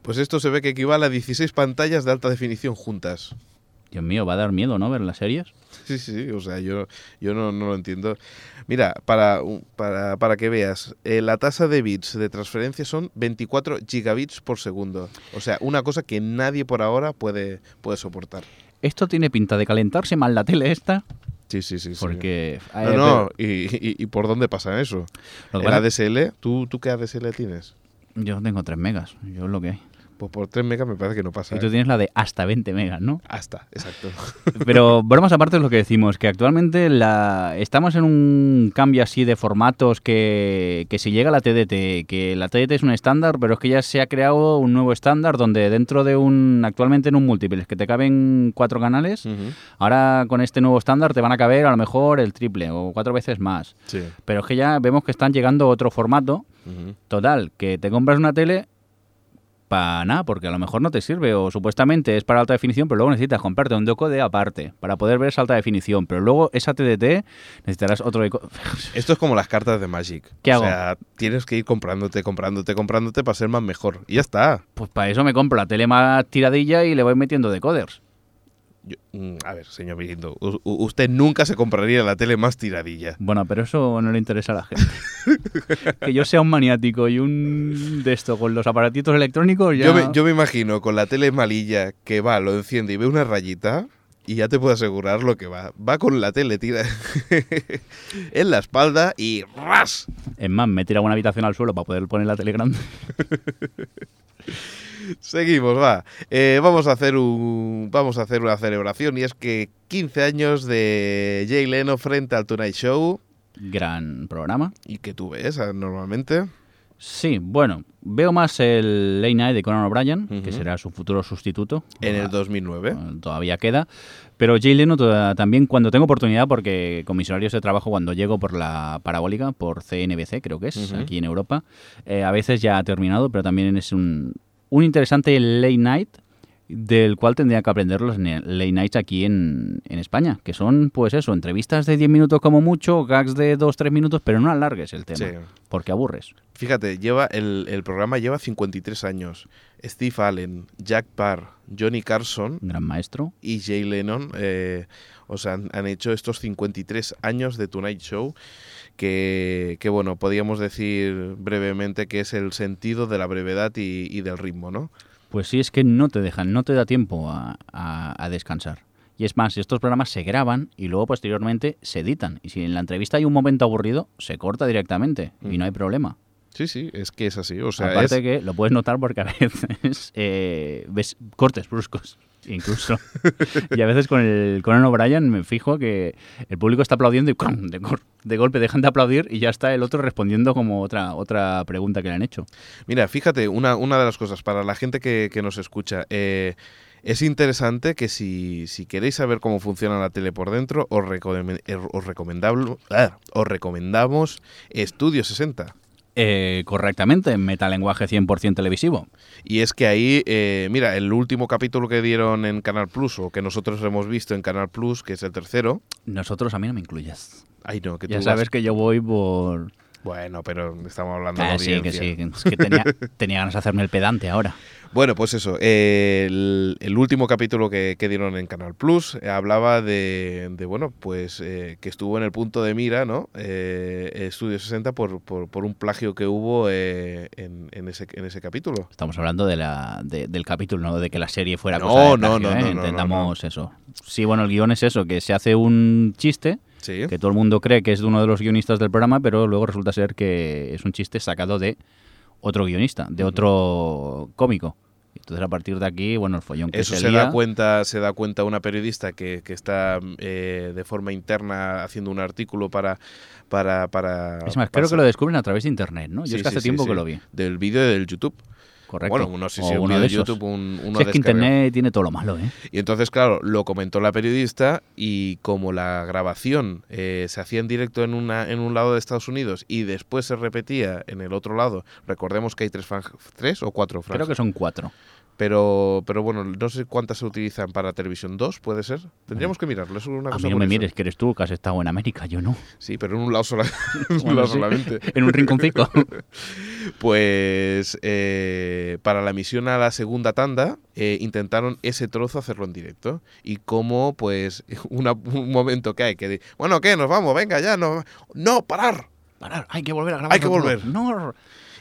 Pues esto se ve que equivale a 16 pantallas de alta definición juntas. Dios mío, va a dar miedo, ¿no? Ver las series. Sí, sí, o sea, yo, yo no, no lo entiendo. Mira, para, para, para que veas, eh, la tasa de bits de transferencia son 24 gigabits por segundo. O sea, una cosa que nadie por ahora puede, puede soportar. Esto tiene pinta de calentarse mal la tele esta. Sí, sí, sí. sí. Porque. No, eh, no, y, y- y por dónde pasa eso? El ADSL, ¿tú, ¿tú qué ADSL tienes? Yo tengo 3 megas. Yo es lo que hay. Pues por 3 megas me parece que no pasa. Y tú ¿eh? tienes la de hasta 20 megas, ¿no? Hasta, exacto. Pero bromas aparte es lo que decimos, que actualmente la, estamos en un cambio así de formatos que, que si llega la TDT, que la TDT es un estándar, pero es que ya se ha creado un nuevo estándar donde dentro de un, actualmente en un múltiples, que te caben cuatro canales, ahora con este nuevo estándar te van a caber a lo mejor el triple o cuatro veces más. Sí. Pero es que ya vemos que están llegando a otro formato, total, que te compras una tele para nada, porque a lo mejor no te sirve o supuestamente es para alta definición, pero luego necesitas comprarte un de aparte para poder ver esa alta definición, pero luego esa TDT necesitarás otro deco- Esto es como las cartas de Magic. ¿Qué o hago? sea, tienes que ir comprándote, comprándote, comprándote para ser más mejor. Y ya está. Pues para eso me compro la tele más tiradilla y le voy metiendo decoders. Yo- mm, a ver, señor Mirindo, usted nunca se compraría la tele más tiradilla. Bueno, pero eso no le interesa a la gente. que yo sea un maniático y un de esto con los aparatitos electrónicos ya... Yo, me, yo me imagino con la tele malilla que va, lo enciende y ve una rayita y ya te puedo asegurar lo que va. Va con la tele tira en la espalda y ¡ras! Es más, me tira una habitación al suelo para poder poner la tele grande. Seguimos, va. Eh, vamos a hacer un vamos a hacer una celebración y es que 15 años de Jay Leno frente al Tonight Show Gran programa. y que tú ves ah, normalmente. Sí, bueno, veo más el Late Night de Conan O'Brien, que será su futuro sustituto. En el Ah, 2009. eh, Todavía queda. Pero Jay Leno toda- también cuando tengo oportunidad, porque con mis horarios de trabajo, cuando llego por la parabólica, por CNBC creo que es, aquí en Europa, eh, a veces ya ha terminado, pero también es un, un interesante late night del cual tendría que aprender los late nights aquí en, en España, que son, pues eso, entrevistas de 10 minutos como mucho, gags de 2-3 minutos, pero no alargues el tema, Sí. porque aburres. Fíjate, lleva el, el programa lleva 53 años. Steve Allen, Jack Parr, Johnny Carson Gran maestro. y Jay Lennon eh, o sea, han, han hecho estos 53 años de Tonight Show que, que, bueno, podríamos decir brevemente que es el sentido de la brevedad y, y del ritmo, ¿no? Pues sí, es que no te dejan, no te da tiempo a, a- a descansar. Y es más, estos programas se graban y luego posteriormente se editan. Y si en la entrevista hay un momento aburrido, se corta directamente y no hay problema. Sí, sí, es que es así. O sea, Aparte es- que lo puedes notar porque a veces eh, ves cortes bruscos, incluso. y a veces con el Conan O'Brien me fijo que el público está aplaudiendo y de, golpe dejan de aplaudir y ya está el otro respondiendo como otra, otra pregunta que le han hecho. Mira, fíjate, una, una de las cosas para la gente que, nos escucha, eh, es interesante que si, si queréis saber cómo funciona la tele por dentro, os, er- os, recomendable- ah, os recomendamos Estudio 60. Eh, correctamente, en metalenguaje 100% televisivo. Y es que ahí, eh, mira, el último capítulo que dieron en Canal Plus, o que nosotros hemos visto en Canal Plus, que es el tercero, Nosotros a mí no me incluyes. ay no, que tú Ya vas- sabes que yo voy por... Bueno, pero estamos hablando de Ah, sí, que sí, es que tenía, tenía ganas de hacerme el pedante ahora. Bueno, pues eso. eh, el, el último capítulo que, que dieron en Canal Plus eh, hablaba de, de, bueno, pues eh, que estuvo en el punto de mira, ¿no? Eh, Estudio 60 por, por, por un plagio que hubo en, en ese, en ese capítulo. Estamos hablando de la, de- del capítulo, no de que la serie fuera No, cosa de no, plagio, no, no, no, Entendamos eso. Sí, bueno, el guion es eso, que se hace un chiste Sí. que todo el mundo cree que es de uno de los guionistas del programa, pero luego resulta ser que es un chiste sacado de otro guionista, de otro cómico. Entonces a partir de aquí, bueno, el follón que Eso se, da cuenta, se da cuenta una periodista que, que está eh, de forma interna haciendo un artículo para para para. Es más, creo que lo descubren a través de internet, ¿no? Yo Sí, es que hace sí, tiempo sí. que lo vi. Del vídeo del YouTube. Correcto. Bueno, no sé O si un uno de esos. YouTube, un, uno Si es que internet tiene todo lo malo, ¿eh? Y entonces, claro, lo comentó la periodista y como la grabación eh, se hacía en directo en, una, en un lado de Estados Unidos y después se repetía en el otro lado, recordemos que hay tres, tres o cuatro franjas. Creo que son cuatro. Pero, pero bueno, no sé cuántas se utilizan para televisión. ¿Dos puede ser? Tendríamos que mirarlo. Es una A cosa mí no me mires, que eres tú, que has estado en América, yo no. Sí, pero en un lado, sola- en un Bueno, lado sí. solamente. En un rinconcito. Pues eh, para la emisión a la segunda tanda eh, intentaron ese trozo hacerlo en directo. Y como pues una- un momento que hay que... de, Bueno, ¿qué? Nos vamos, venga ya. No, no parar. Parar, hay que volver a grabar. Hay que volver. No.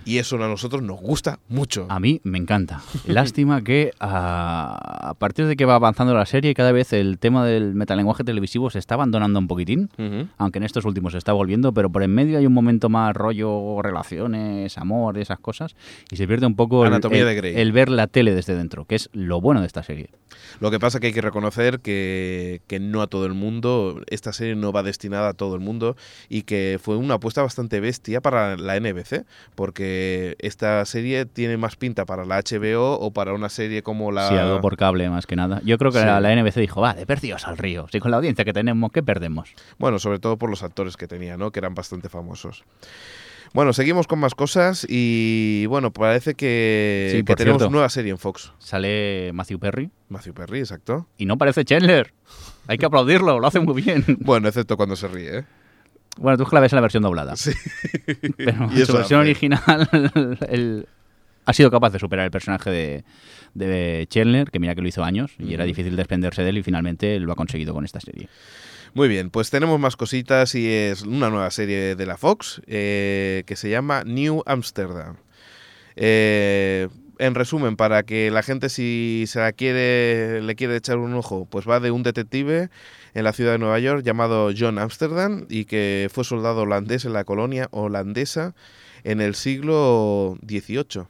Y eso a nosotros nos gusta mucho. A mí me encanta. Lástima que a, a partir de que va avanzando la serie, cada vez el tema del metalenguaje televisivo se está abandonando un poquitín. Ujú. Aunque en estos últimos se está volviendo, pero por en medio hay un momento más rollo, relaciones, amor, esas cosas. Y se pierde un poco el, el- de Grey. el ver la tele desde dentro, que es lo bueno de esta serie. Lo que pasa que hay que reconocer que, que no a todo el mundo, esta serie no va destinada a todo el mundo y que fue una apuesta bastante bestia para la NBC, porque esta serie tiene más pinta para la HBO o para una serie como la... Sí, algo por cable más que nada. Yo creo que Sí. la, la NBC dijo, va, de perdidos al río. Si con la audiencia que tenemos, ¿qué perdemos? Bueno, sobre todo por los actores que tenía, ¿no? Que eran bastante famosos. Bueno, seguimos con más cosas y bueno, parece que, Sí, que por tenemos cierto. nueva serie en Fox. Sale Matthew Perry Matthew Perry, exacto. y no parece Chandler. Hay que aplaudirlo, lo hace muy bien. Bueno, excepto cuando se ríe, ¿eh? Bueno, tú es que la ves en la versión doblada. Sí. Pero en su versión original ha sido capaz de superar el personaje de, de Chandler, que mira que lo hizo años y era difícil desprenderse de él y finalmente lo ha conseguido con esta serie. Muy bien, pues tenemos más cositas y es una nueva serie de la Fox eh, que se llama New Amsterdam. Eh, en resumen, para que la gente si se la quiere, le quiere echar un ojo, pues va de un detective en la ciudad de Nueva York llamado John Amsterdam y que fue soldado holandés en la colonia holandesa en el siglo XVIII.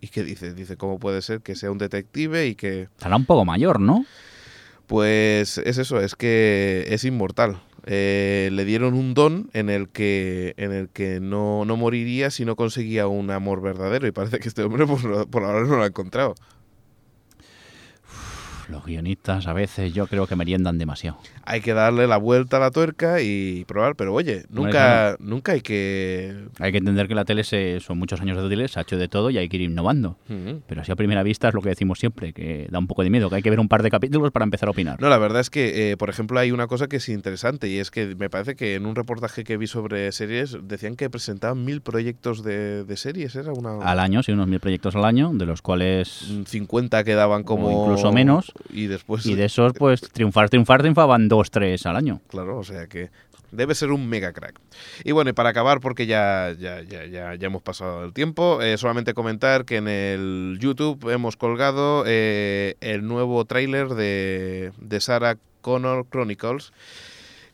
¿Y qué dice? Dice, ¿cómo puede ser que sea un detective y que Estará un poco mayor, ¿no? pues es eso, es que es inmortal. Eh, le dieron un don en el que, en el que no, no moriría si no conseguía un amor verdadero. Y parece que este hombre no- por ahora no lo ha encontrado. Los guionistas a veces yo creo que meriendan demasiado. Hay que darle la vuelta a la tuerca y probar. Pero oye, nunca, nunca hay que... Hay que entender que la tele se- son muchos años de tele, se ha hecho de todo y hay que ir innovando. Pero así a primera vista es lo que decimos siempre, que da un poco de miedo, que hay que ver un par de capítulos para empezar a opinar. No, la verdad es que, eh, por ejemplo, hay una cosa que es interesante y es que me parece que en un reportaje que vi sobre series decían que presentaban mil proyectos de, de series. Era una... Al año, sí, unos mil proyectos al año, de los cuales... 50 quedaban como... O incluso menos. Y después... Y de esos, pues, triunfar, triunfar, triunfaban dos, tres al año. Claro, o sea que debe ser un mega crack. Y bueno, y para acabar, porque ya, ya, ya, ya, ya hemos pasado el tiempo, eh, solamente comentar que en el YouTube hemos colgado eh, el nuevo tráiler de, de Sarah Connor Chronicles,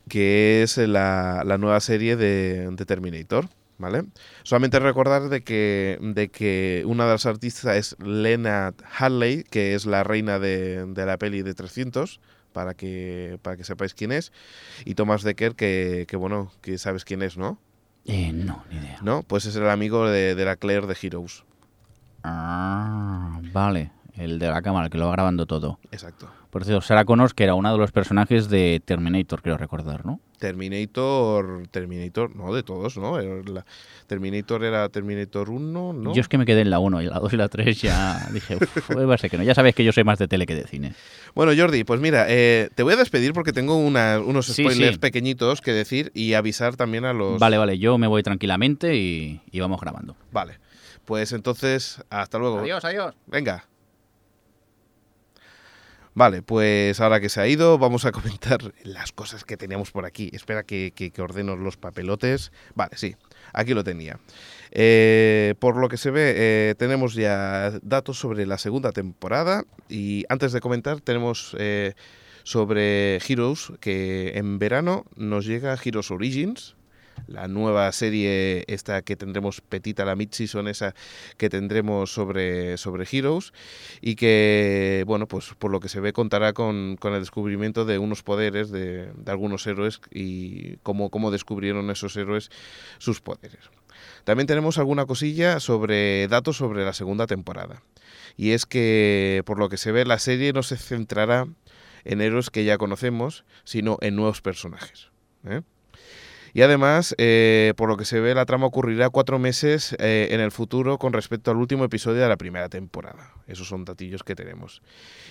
que es la, la nueva serie de, de Terminator. ¿Vale? Solamente recordar de que, de que una de las artistas es Lena Hadley, que es la reina de, de la peli de 300, para que, para que sepáis quién es, y Thomas Decker, que, que bueno, que sabes quién es, ¿no? Eh, no, ni idea. ¿No? Pues es el amigo de, de la Claire de Heroes. Ah, vale. El de la cámara, que lo va grabando todo. Exacto. Por cierto, Sarah Connors, que era uno de los personajes de Terminator, creo recordar, ¿no? Terminator, Terminator, no, de todos, ¿no? Era la- Terminator era Terminator 1, ¿no? Yo es que me quedé en la 1 y la 2 y la 3 ya dije, uff, va a ser que no. Ya sabes que yo soy más de tele que de cine. Bueno, Jordi, pues mira, eh, te voy a despedir porque tengo una- unos spoilers sí. pequeñitos que decir y avisar también a los... Vale, vale, yo me voy tranquilamente y, y vamos grabando. Vale. Pues entonces, hasta luego. adiós. Venga. Vale, pues ahora que se ha ido, vamos a comentar las cosas que teníamos por aquí. Espera que, que, ordeno los papelotes. Vale, sí, aquí lo tenía. Eh, por lo que se ve, eh, tenemos ya datos sobre la segunda temporada. Y antes de comentar, tenemos eh, sobre Heroes, que en verano nos llega Heroes Origins. La nueva serie esta que tendremos Petita la mid-season esa que tendremos sobre, sobre Heroes y que, bueno, pues por lo que se ve contará con, con el descubrimiento de unos poderes de, de algunos héroes y cómo, cómo descubrieron esos héroes sus poderes. También tenemos alguna cosilla sobre datos sobre la segunda temporada. Y es que, por lo que se ve, la serie no se centrará en héroes que ya conocemos, sino en nuevos personajes. ¿eh? Y además, eh, por lo que se ve, la trama ocurrirá cuatro meses eh, en el futuro con respecto al último episodio de la primera temporada. Esos son datillos que tenemos.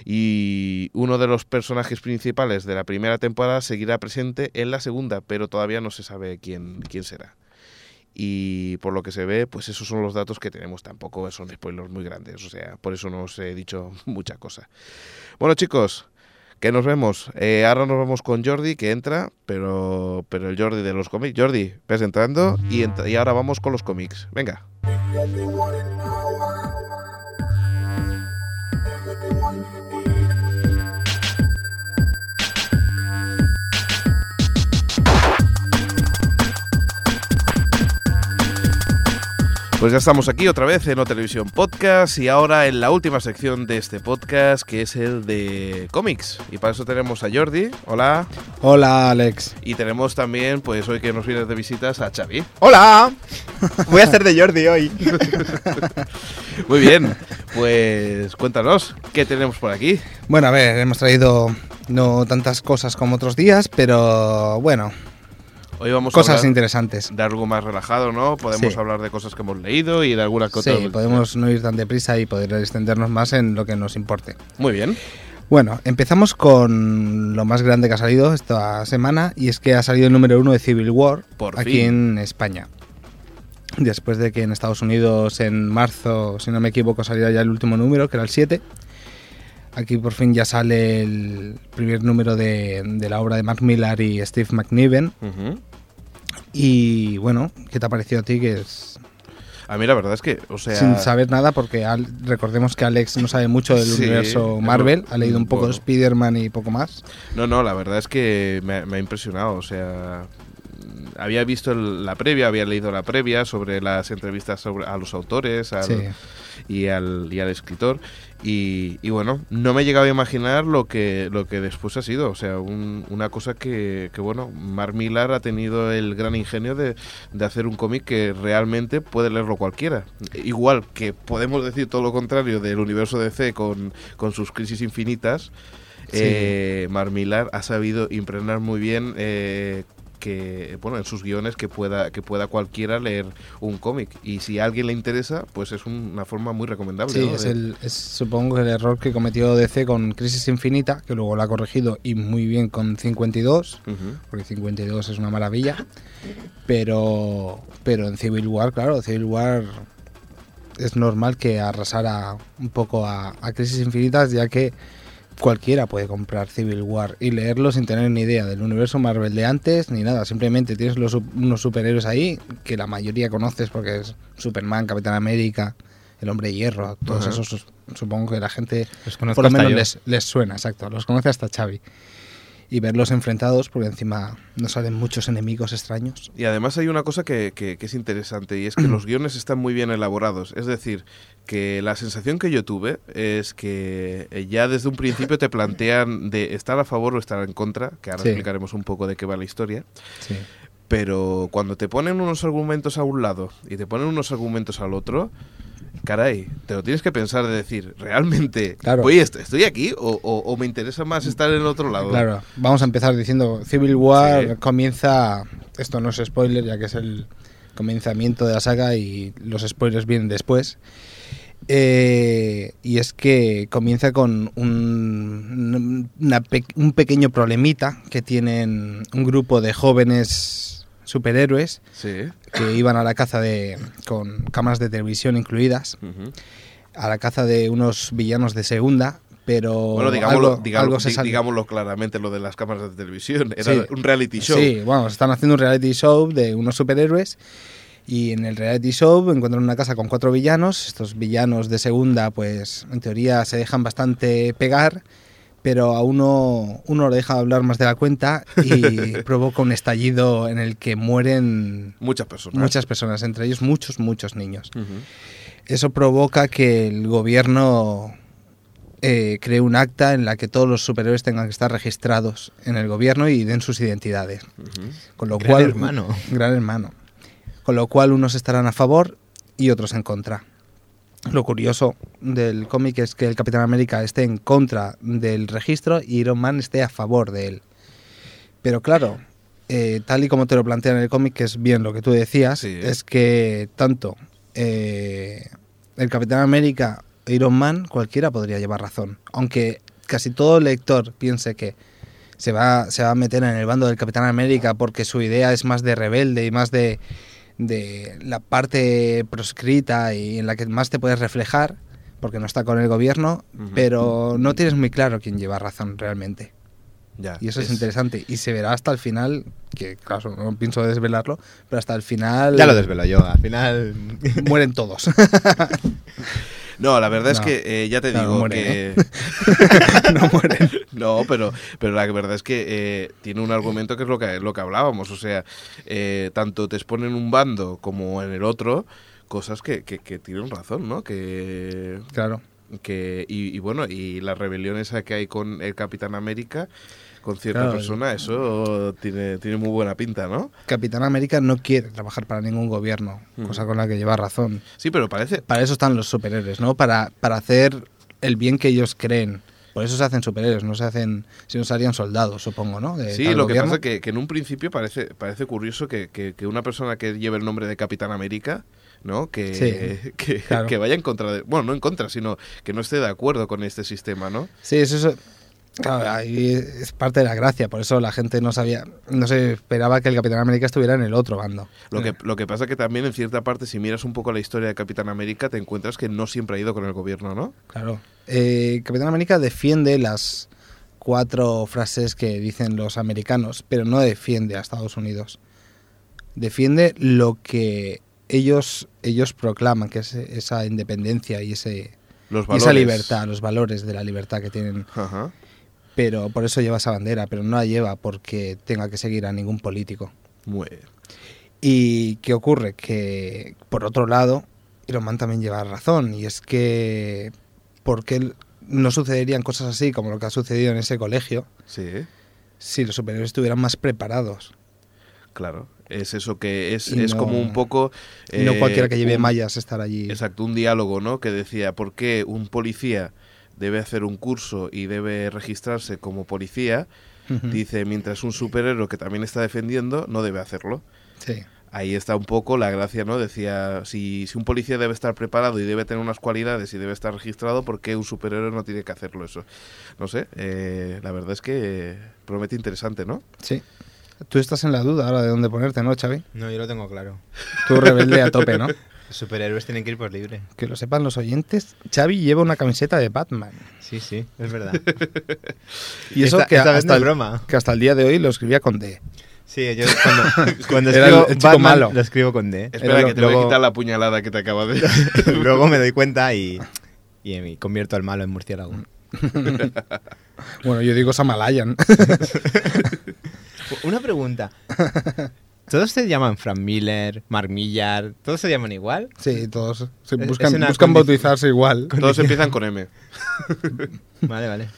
Y uno de los personajes principales de la primera temporada seguirá presente en la segunda, pero todavía no se sabe quién, quién será. Y por lo que se ve, pues esos son los datos que tenemos. Tampoco son spoilers muy grandes, o sea, por eso no os he dicho mucha cosa. Bueno, chicos, que nos vemos. Eh, ahora nos vemos con Jordi, que entra, pero, pero el Jordi de los cómics. Jordi, ves entrando y, ent- y ahora vamos con los cómics. Venga. Pues ya estamos aquí otra vez en O Televisión Podcast y ahora en la última sección de este podcast que es el de cómics. Y para eso tenemos a Jordi, hola, Hola, Alex. y tenemos también, pues hoy que nos vienes de visitas, a Xavi. ¡Hola! Voy a hacer de Jordi hoy. Muy bien, pues cuéntanos, ¿qué tenemos por aquí? Bueno, a ver, hemos traído no tantas cosas como otros días, pero bueno, Hoy vamos a cosas hablar interesantes. de algo más relajado, ¿no? Podemos Sí. hablar de cosas que hemos leído y de alguna que Sí, otra- podemos no ir tan deprisa y poder extendernos más en lo que nos importe. Muy bien. Bueno, empezamos con lo más grande que ha salido esta semana y es que ha salido el número uno de Civil War Por aquí fin. en España. Después de que en Estados Unidos en marzo, si no me equivoco, saliera ya el último número, que era el 7. Aquí por fin ya sale el primer número de, de la obra de Mark Millar y Steve McNiven. Y bueno, ¿qué te ha parecido a ti? Que es A mí la verdad es que, o sea... sin saber nada, porque al- recordemos que Alex no sabe mucho del Sí, universo Marvel, ha leído un poco de poco. Spider-Man y poco más. No, no, la verdad es que me, me ha impresionado. O sea, había visto el- la previa, había leído la previa sobre las entrevistas sobre, a los autores al- Sí. y, al, y al escritor. Y, y bueno, no me llegaba a imaginar lo que, lo que después ha sido. O sea, un- una cosa que, que, bueno, Mark Millar ha tenido el gran ingenio de, de hacer un cómic que realmente puede leerlo cualquiera. Igual que podemos decir todo lo contrario del universo DC con, con sus crisis infinitas. Sí. Eh, Mark Millar ha sabido impregnar muy bien eh, que bueno en sus guiones que pueda que pueda cualquiera leer un cómic y si a alguien le interesa pues es un- una forma muy recomendable Sí, ¿no? es, el, es supongo que el error que cometió DC con Crisis Infinita, que luego lo ha corregido y muy bien con 52, Ujú. porque 52 es una maravilla, pero, pero en Civil War, claro, Civil War es normal que arrasara un poco a, a Crisis Infinitas, ya que cualquiera puede comprar Civil War y leerlo sin tener ni idea del universo Marvel de antes ni nada. Simplemente tienes los, unos superhéroes ahí que la mayoría conoces porque es Superman, Capitán América, el Hombre de Hierro, todos esos supongo que la gente Los por lo menos les, les suena, exacto. Los conoce hasta Xavi. Y verlos enfrentados, porque encima nos salen muchos enemigos extraños. Y además hay una cosa que, que- que es interesante y es que los guiones están muy bien elaborados. Es decir, que la sensación que yo tuve es que eh, ya desde un principio te plantean de estar a favor o estar en contra, que ahora Sí. explicaremos un poco de qué va la historia. Sí. Pero cuando te ponen unos argumentos a un lado y te ponen unos argumentos al otro, caray, te lo tienes que pensar de decir, ¿realmente Claro. estoy aquí o, o- o me interesa más estar en el otro lado? Claro, vamos a empezar diciendo, Civil War Sí. comienza, esto no es spoiler ya que es el comenzamiento de la saga y los spoilers vienen después. Eh, y es que comienza con un, una un pequeño problemita que tienen un grupo de jóvenes superhéroes Sí. que iban a la caza de con cámaras de televisión incluidas Ujú. a la caza de unos villanos de segunda pero Bueno, digámoslo, algo, digámoslo- algo se digámoslo claramente, lo de las cámaras de televisión. Era Sí. un reality show. Sí, bueno, están haciendo un reality show de unos superhéroes y en el reality show encuentran una casa con cuatro villanos. Estos villanos de segunda, pues en teoría se dejan bastante pegar, pero a uno, uno lo deja hablar más de la cuenta y provoca un estallido en el que mueren Muchas personas. muchas personas, entre ellos muchos, muchos niños. Eso provoca que el gobierno eh, cree un acta en la que todos los superhéroes tengan que estar registrados en el gobierno y den sus identidades. Con lo Gran cual, hermano. Gran hermano. Con lo cual unos estarán a favor y otros en contra. Lo curioso del cómic es que el Capitán América esté en contra del registro y Iron Man esté a favor de él. Pero claro, eh, tal y como te lo plantean en el cómic, que es bien lo que tú decías, Sí. es que tanto eh, el Capitán América Iron Man, cualquiera podría llevar razón. Aunque casi todo lector piense que se va, se va a meter en el bando del Capitán América porque su idea es más de rebelde y más de, de la parte proscrita y en la que más te puedes reflejar, porque no está con el gobierno, pero no tienes muy claro quién lleva razón realmente. Ya, Y eso es, interesante. Y se verá hasta el final, que claro, no pienso desvelarlo, pero hasta el final Ya lo desvelo yo, al final... mueren todos. No, la verdad es No. que eh, ya te digo mueren, que... no mueren. No, pero, pero la verdad es que eh, tiene un argumento que es lo que, lo que hablábamos. O sea, eh, tanto te exponen un bando como en el otro, cosas que, que, que tienen razón, ¿no? Que, Claro. que y, y bueno, y la rebelión esa que hay con el Capitán América, con cierta Claro. persona, eso tiene, tiene muy buena pinta, ¿no? Capitán América no quiere trabajar para ningún gobierno, cosa con la que lleva razón. Sí, pero parece... Para eso están los superhéroes, ¿no? Para, para hacer el bien que ellos creen. Por eso se hacen superhéroes, no se hacen, si no se harían soldados, supongo, ¿no? De Sí, lo que pasa que, que en un principio parece, parece curioso que, que- que una persona que lleve el nombre de Capitán América, ¿no? Que, Sí, que, claro. que vaya en contra de... Bueno, no en contra, sino que no esté de acuerdo con este sistema, ¿no? Sí, eso, eso- claro, ahí es parte de la gracia, por eso la gente no sabía, no se esperaba que el Capitán América estuviera en el otro bando. Lo que, lo que pasa que también en cierta parte, si miras un poco la historia de Capitán América, te encuentras que no siempre ha ido con el gobierno, ¿no? Claro. Eh, Capitán América defiende las cuatro frases que dicen los americanos, pero no defiende a Estados Unidos. Defiende lo que ellos, ellos proclaman, que es esa independencia y, ese, Los y esa libertad, los valores de la libertad que tienen. Ajá. Pero por eso lleva esa bandera, pero no la lleva porque tenga que seguir a ningún político. Muy bien. ¿Y qué ocurre? Que, por otro lado, Iron Man también lleva razón, y es que, ¿por qué no sucederían cosas así como lo que ha sucedido en ese colegio Sí, si los superiores estuvieran más preparados? claro. Es eso que es, es no- como un poco... Y no eh, cualquiera que lleve un- mallas estar allí. Exacto, un diálogo, ¿no? Que decía, ¿por qué un policía debe hacer un curso y debe registrarse como policía? Dice, mientras un superhéroe que también está defendiendo no debe hacerlo. Sí. Ahí está un poco la gracia, ¿no? Decía, si, si un policía debe estar preparado y debe tener unas cualidades y debe estar registrado, ¿por qué un superhéroe no tiene que hacerlo eso? No sé, eh, la verdad es que promete interesante, ¿no? sí. Tú estás en la duda ahora de dónde ponerte, ¿no, Xavi? No, yo lo tengo claro. Tú rebelde a tope, ¿no? Los superhéroes tienen que ir por libre. Que lo sepan los oyentes, Xavi lleva una camiseta de Batman. Sí, sí, es verdad. Y eso Esta- que, esta hasta el, broma. que hasta el día de hoy lo escribía con D. Sí, yo cuando, cuando Era escribo el chico Batman, malo. lo escribo con D. Espera, lo- que te voy a luego- quitar la puñalada que te acaba de... Luego me doy cuenta y, y me convierto al malo en murciélago. Bueno, yo digo Samalayan. Una pregunta. ¿Todos se llaman Frank Miller, Mark Millar? ¿Todos se llaman igual? sí, todos buscan, buscan bautizarse igual. Todos empiezan con M. Vale, vale.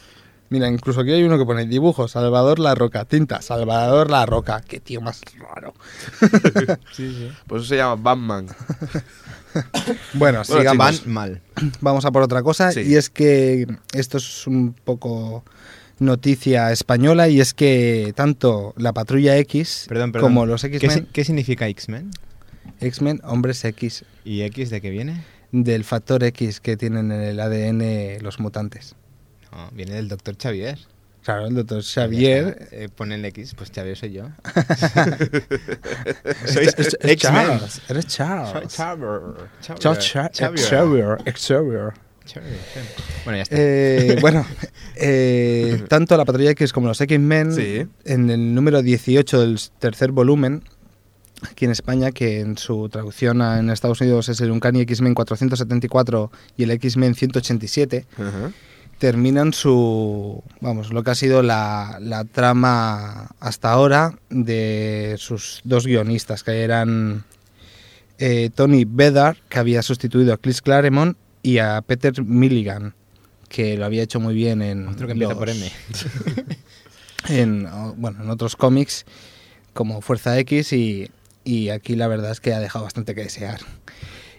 Mira, incluso aquí hay uno que pone dibujo, Salvador La Roca, tinta, Salvador La Roca. Qué tío más raro. Sí, sí. Por eso se llama Batman. Bueno, Bueno, sigamos. Van mal. Vamos a por otra cosa Sí. y es que esto es un poco noticia española y es que tanto la Patrulla X Perdón, perdón. como los ¿Qué, si- X-Men, qué significa X-Men? X-Men, hombres X, ¿Y X de qué viene? del factor X que tienen en el ADN los mutantes. No, viene del doctor Xavier. Claro, el doctor Ya Xavier. Eh, pone el X, pues Xavier soy yo. Es X-Men. Charles, eres Soy Charles. Xavier. Charles Xa- Xavier, Xavier. Xavier. Bueno, ya está. Eh, bueno, eh, tanto la Patrulla X como los X-Men, Sí. en el número 18 del tercer volumen, aquí en España, que en su traducción a- en Estados Unidos es el Uncanny X-Men 474 y el X-Men 187, Ajá. terminan su, vamos, lo que ha sido la, la trama hasta ahora de sus dos guionistas, que eran eh, Tony Bedard, que había sustituido a Chris Claremont, y a Peter Milligan, que lo había hecho muy bien en Otro que empieza los- por M. en, bueno, en otros cómics como Fuerza X y, y aquí la verdad es que ha dejado bastante que desear.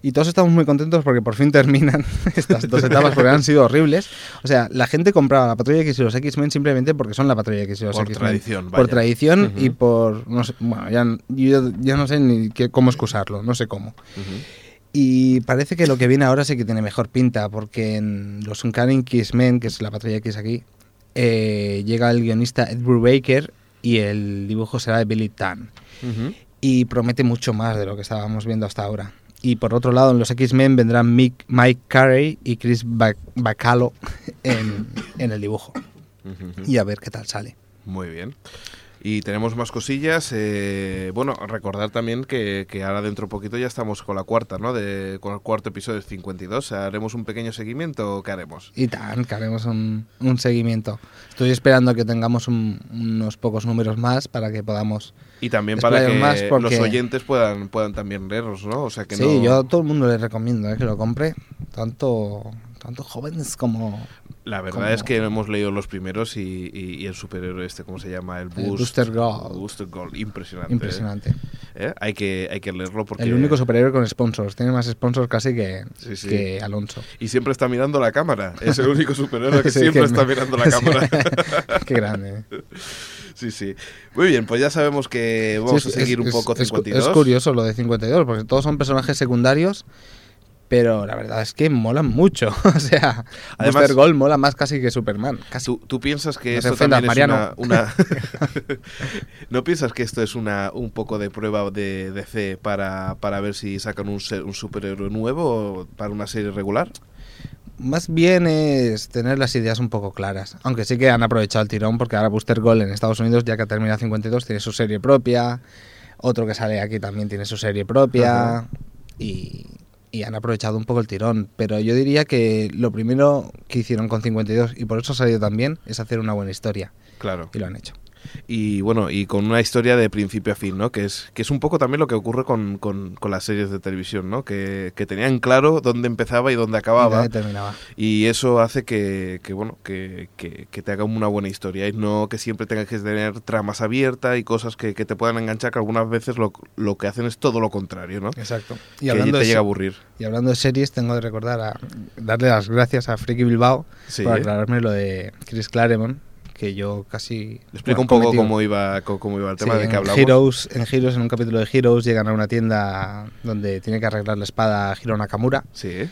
Y todos estamos muy contentos porque por fin terminan estas dos etapas porque han sido horribles. O sea, la gente compraba la Patrulla X y los X-Men simplemente porque son la Patrulla X y los Por X-Men. tradición, Por vaya. tradición Ujú. y por... No sé, bueno, ya, yo ya no sé ni qué, cómo excusarlo, no sé cómo. Ujú. Y parece que lo que viene ahora sí que tiene mejor pinta, porque en los Uncanny X-Men, que es la patrulla X aquí, eh, llega el guionista Ed Brubaker y el dibujo será de Billy Tan. Y promete mucho más de lo que estábamos viendo hasta ahora. Y por otro lado, en los X-Men vendrán Mick- Mike Carey y Chris Bac- Bacalo en, en el dibujo. Y a ver qué tal sale. Muy bien. Y tenemos más cosillas. eh, bueno, recordar también que, que ahora dentro de poquito ya estamos con la cuarta, ¿no? De, con el cuarto episodio del 52. ¿Haremos un pequeño seguimiento o qué haremos? Y tan, que haremos un, un seguimiento. Estoy esperando que tengamos un- unos pocos números más para que podamos Y también para que Explayer más porque- los oyentes puedan, puedan también leerlos, ¿no? O sea que sí, no... yo a todo el mundo le recomiendo eh, que lo compre, tanto, tanto jóvenes como La verdad como- es que hemos leído los primeros y, y- y el superhéroe este, ¿cómo se llama? El, El Boost- Booster Gold. Booster Gold. Impresionante. impresionante. ¿eh? Hay, que, hay que leerlo porque... El único superhéroe con sponsors, tiene más sponsors casi que, Sí, sí. que Alonso. Y siempre está mirando la cámara. Es el único superhéroe que Sí, siempre que está me- mirando la cámara. Qué grande. eh. Sí, sí. Muy bien, pues ya sabemos que vamos Sí, a es- seguir un es- poco es, 52. Es curioso lo de 52, porque todos son personajes secundarios, pero la verdad es que molan mucho. o sea, Además- Booster Gold mola más casi que Superman. Casi. ¿Tú, tú piensas que No esto ofendas, también Mariano. es una... una- ¿No piensas que esto es una un poco de prueba de DC para, para ver si sacan un, superhéroe nuevo para una serie regular? Más bien es tener las ideas un poco claras. Aunque sí que han aprovechado el tirón porque ahora Booster Gold en Estados Unidos, ya que ha terminado 52, tiene su serie propia. Otro que sale aquí también tiene su serie propia. Ajá. Y, y han aprovechado un poco el tirón. Pero yo diría que lo primero que hicieron con 52, y por eso ha salido tan bien, es hacer una buena historia. Claro. Y lo han hecho. Y bueno, y con una historia de principio a fin, ¿no? Que es, que es un poco también lo que ocurre con, con- con las series de televisión, ¿no? Que, que tenían claro dónde empezaba y dónde Y acababa. ya terminaba. Y eso hace que, que, bueno, que, que- te haga una buena historia y no que siempre tengas que tener tramas abiertas y cosas que, que te puedan enganchar, que algunas veces lo, lo que hacen es todo lo contrario, ¿no? Exacto. Y que hablando, te de, llega a aburrir. y hablando de series, tengo que recordar a darle las gracias a Friki Bilbao Sí. por aclararme lo de Chris Claremont, que yo casi... Explica bueno, un poco cómo iba, cómo iba el tema Sí, de que hablamos. Heroes, en Heroes, en un capítulo de Heroes, llegan a una tienda donde tiene que arreglar la espada Hiro Nakamura Sí.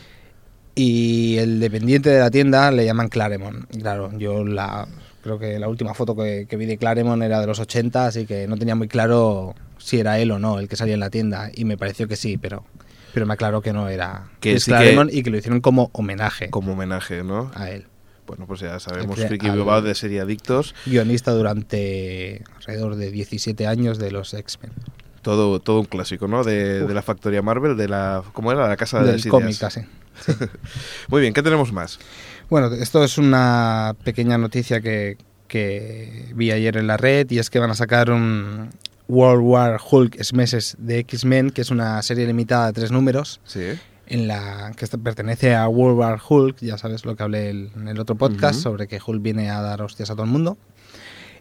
y el dependiente de la tienda le llaman Claremont. Claro, yo la creo que la última foto que, que vi de Claremont era de los 80, así que no tenía muy claro si era él o no el que salía en la tienda y me pareció que sí, pero pero me aclaró que no era Que Chris sí que- Claremont y que lo hicieron como homenaje Como homenaje, ¿no? a él. Bueno, pues ya sabemos, Al- Friki Bilbao de Serie Adictos, Guionista durante alrededor de 17 años de los X-Men. todo, todo un clásico, ¿no? De, de la factoría Marvel, de la... ¿Cómo era? La casa de Del las cómic casi. Muy bien, ¿qué tenemos más? Bueno, esto es una pequeña noticia que, que vi ayer en la red y es que van a sacar un World War Hulk meses de X-Men, que es una serie limitada de tres números, Sí. En la que pertenece a World War Hulk, ya sabes lo que hablé el- en el otro podcast Ujú. sobre que Hulk viene a dar hostias a todo el mundo.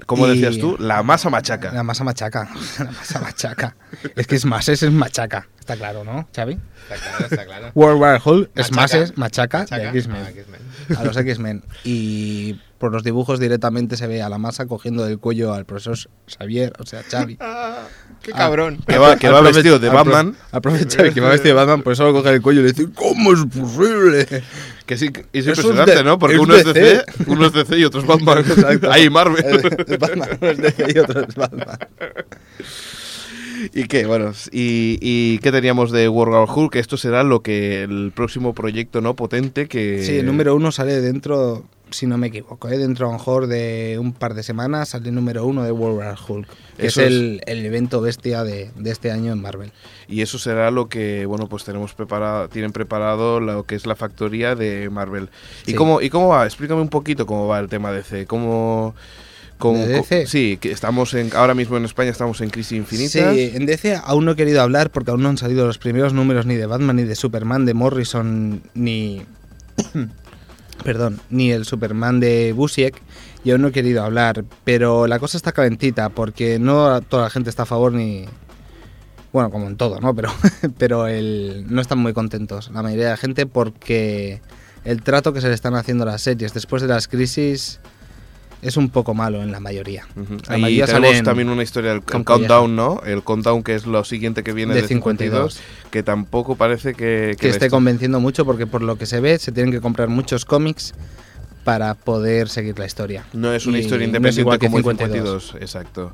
Como decías tú, la masa machaca. La masa machaca, la masa machaca. es que es más, es machaca. Está claro, ¿no, Xavi? Está claro, está claro. World War Hulk es Machaca. más, es machaca, Machaca de X-Men. a X-Men. a los X-Men. Y por los dibujos directamente se ve a la masa cogiendo del cuello al profesor Xavier, o sea, Xavi. ¡Qué Ah. cabrón! Que va, que va vestido de Batman. Xavi, que va vestido de Batman, por eso lo coge el cuello y le dice, ¿cómo es posible? Que sí, es Eso es impresionante, de- ¿no? Porque es uno es DC. Uno es DC y otro es Batman. Exacto. Ahí Marvel. Es Batman, uno es DC y otro es Batman. ¿Y qué? Bueno, y, y qué teníamos de World Hulk? Esto será lo que el próximo proyecto no potente que... Sí, el número uno sale dentro, si no me equivoco, ¿eh? dentro a lo mejor de un par de semanas sale el número uno de World War Hulk, que Eso es el, el evento bestia de, de este año en Marvel. Y eso será lo que, bueno, pues tenemos preparado, tienen preparado lo que es la factoría de Marvel. ¿Y, Sí. cómo, ¿Y cómo va? Explícame un poquito cómo va el tema de DC. ¿Cómo, cómo- ¿De DC? sí, que estamos en, ahora mismo en España estamos en crisis infinita. Sí, en DC aún no he querido hablar porque aún no han salido los primeros números ni de Batman, ni de Superman, de Morrison, ni. Perdón, ni el Superman de Busiek. Y aún no he querido hablar. Pero la cosa está calentita porque no toda la gente está a favor ni. Bueno, como en todo, ¿no? Pero, pero el, no están muy contentos la mayoría de la gente porque el trato que se le están haciendo a las series después de las crisis es un poco malo en la mayoría. Ujú. La Ahí mayoría tenemos salen también una historia del countdown, ¿no? El countdown que es lo siguiente que viene De de, 52, 52. que tampoco parece que, que esté convenciendo mucho porque por lo que se ve se tienen que comprar muchos cómics para poder seguir la historia. No es una Y historia no independiente que como el 52. 52, exacto.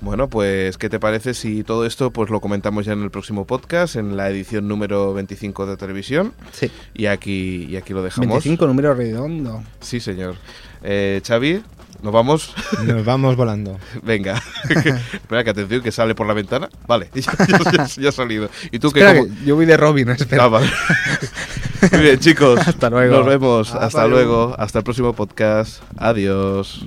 Bueno, pues, ¿qué te parece si todo esto pues lo comentamos ya en el próximo podcast, en la edición número 25 de televisión? Sí. Y aquí, y aquí lo dejamos. 25 número redondo. Sí, señor. Eh, Xavi, ¿nos vamos? Nos vamos volando. Venga. Espera, que atención, que sale por la ventana. Vale, ya, ya- ya ha salido. ¿Y tú qué? Espera, que yo voy de Robin, espera. Ah, vale. Muy bien, chicos. Hasta luego. Nos vemos. Hasta Hasta luego. Hasta el próximo podcast. Adiós.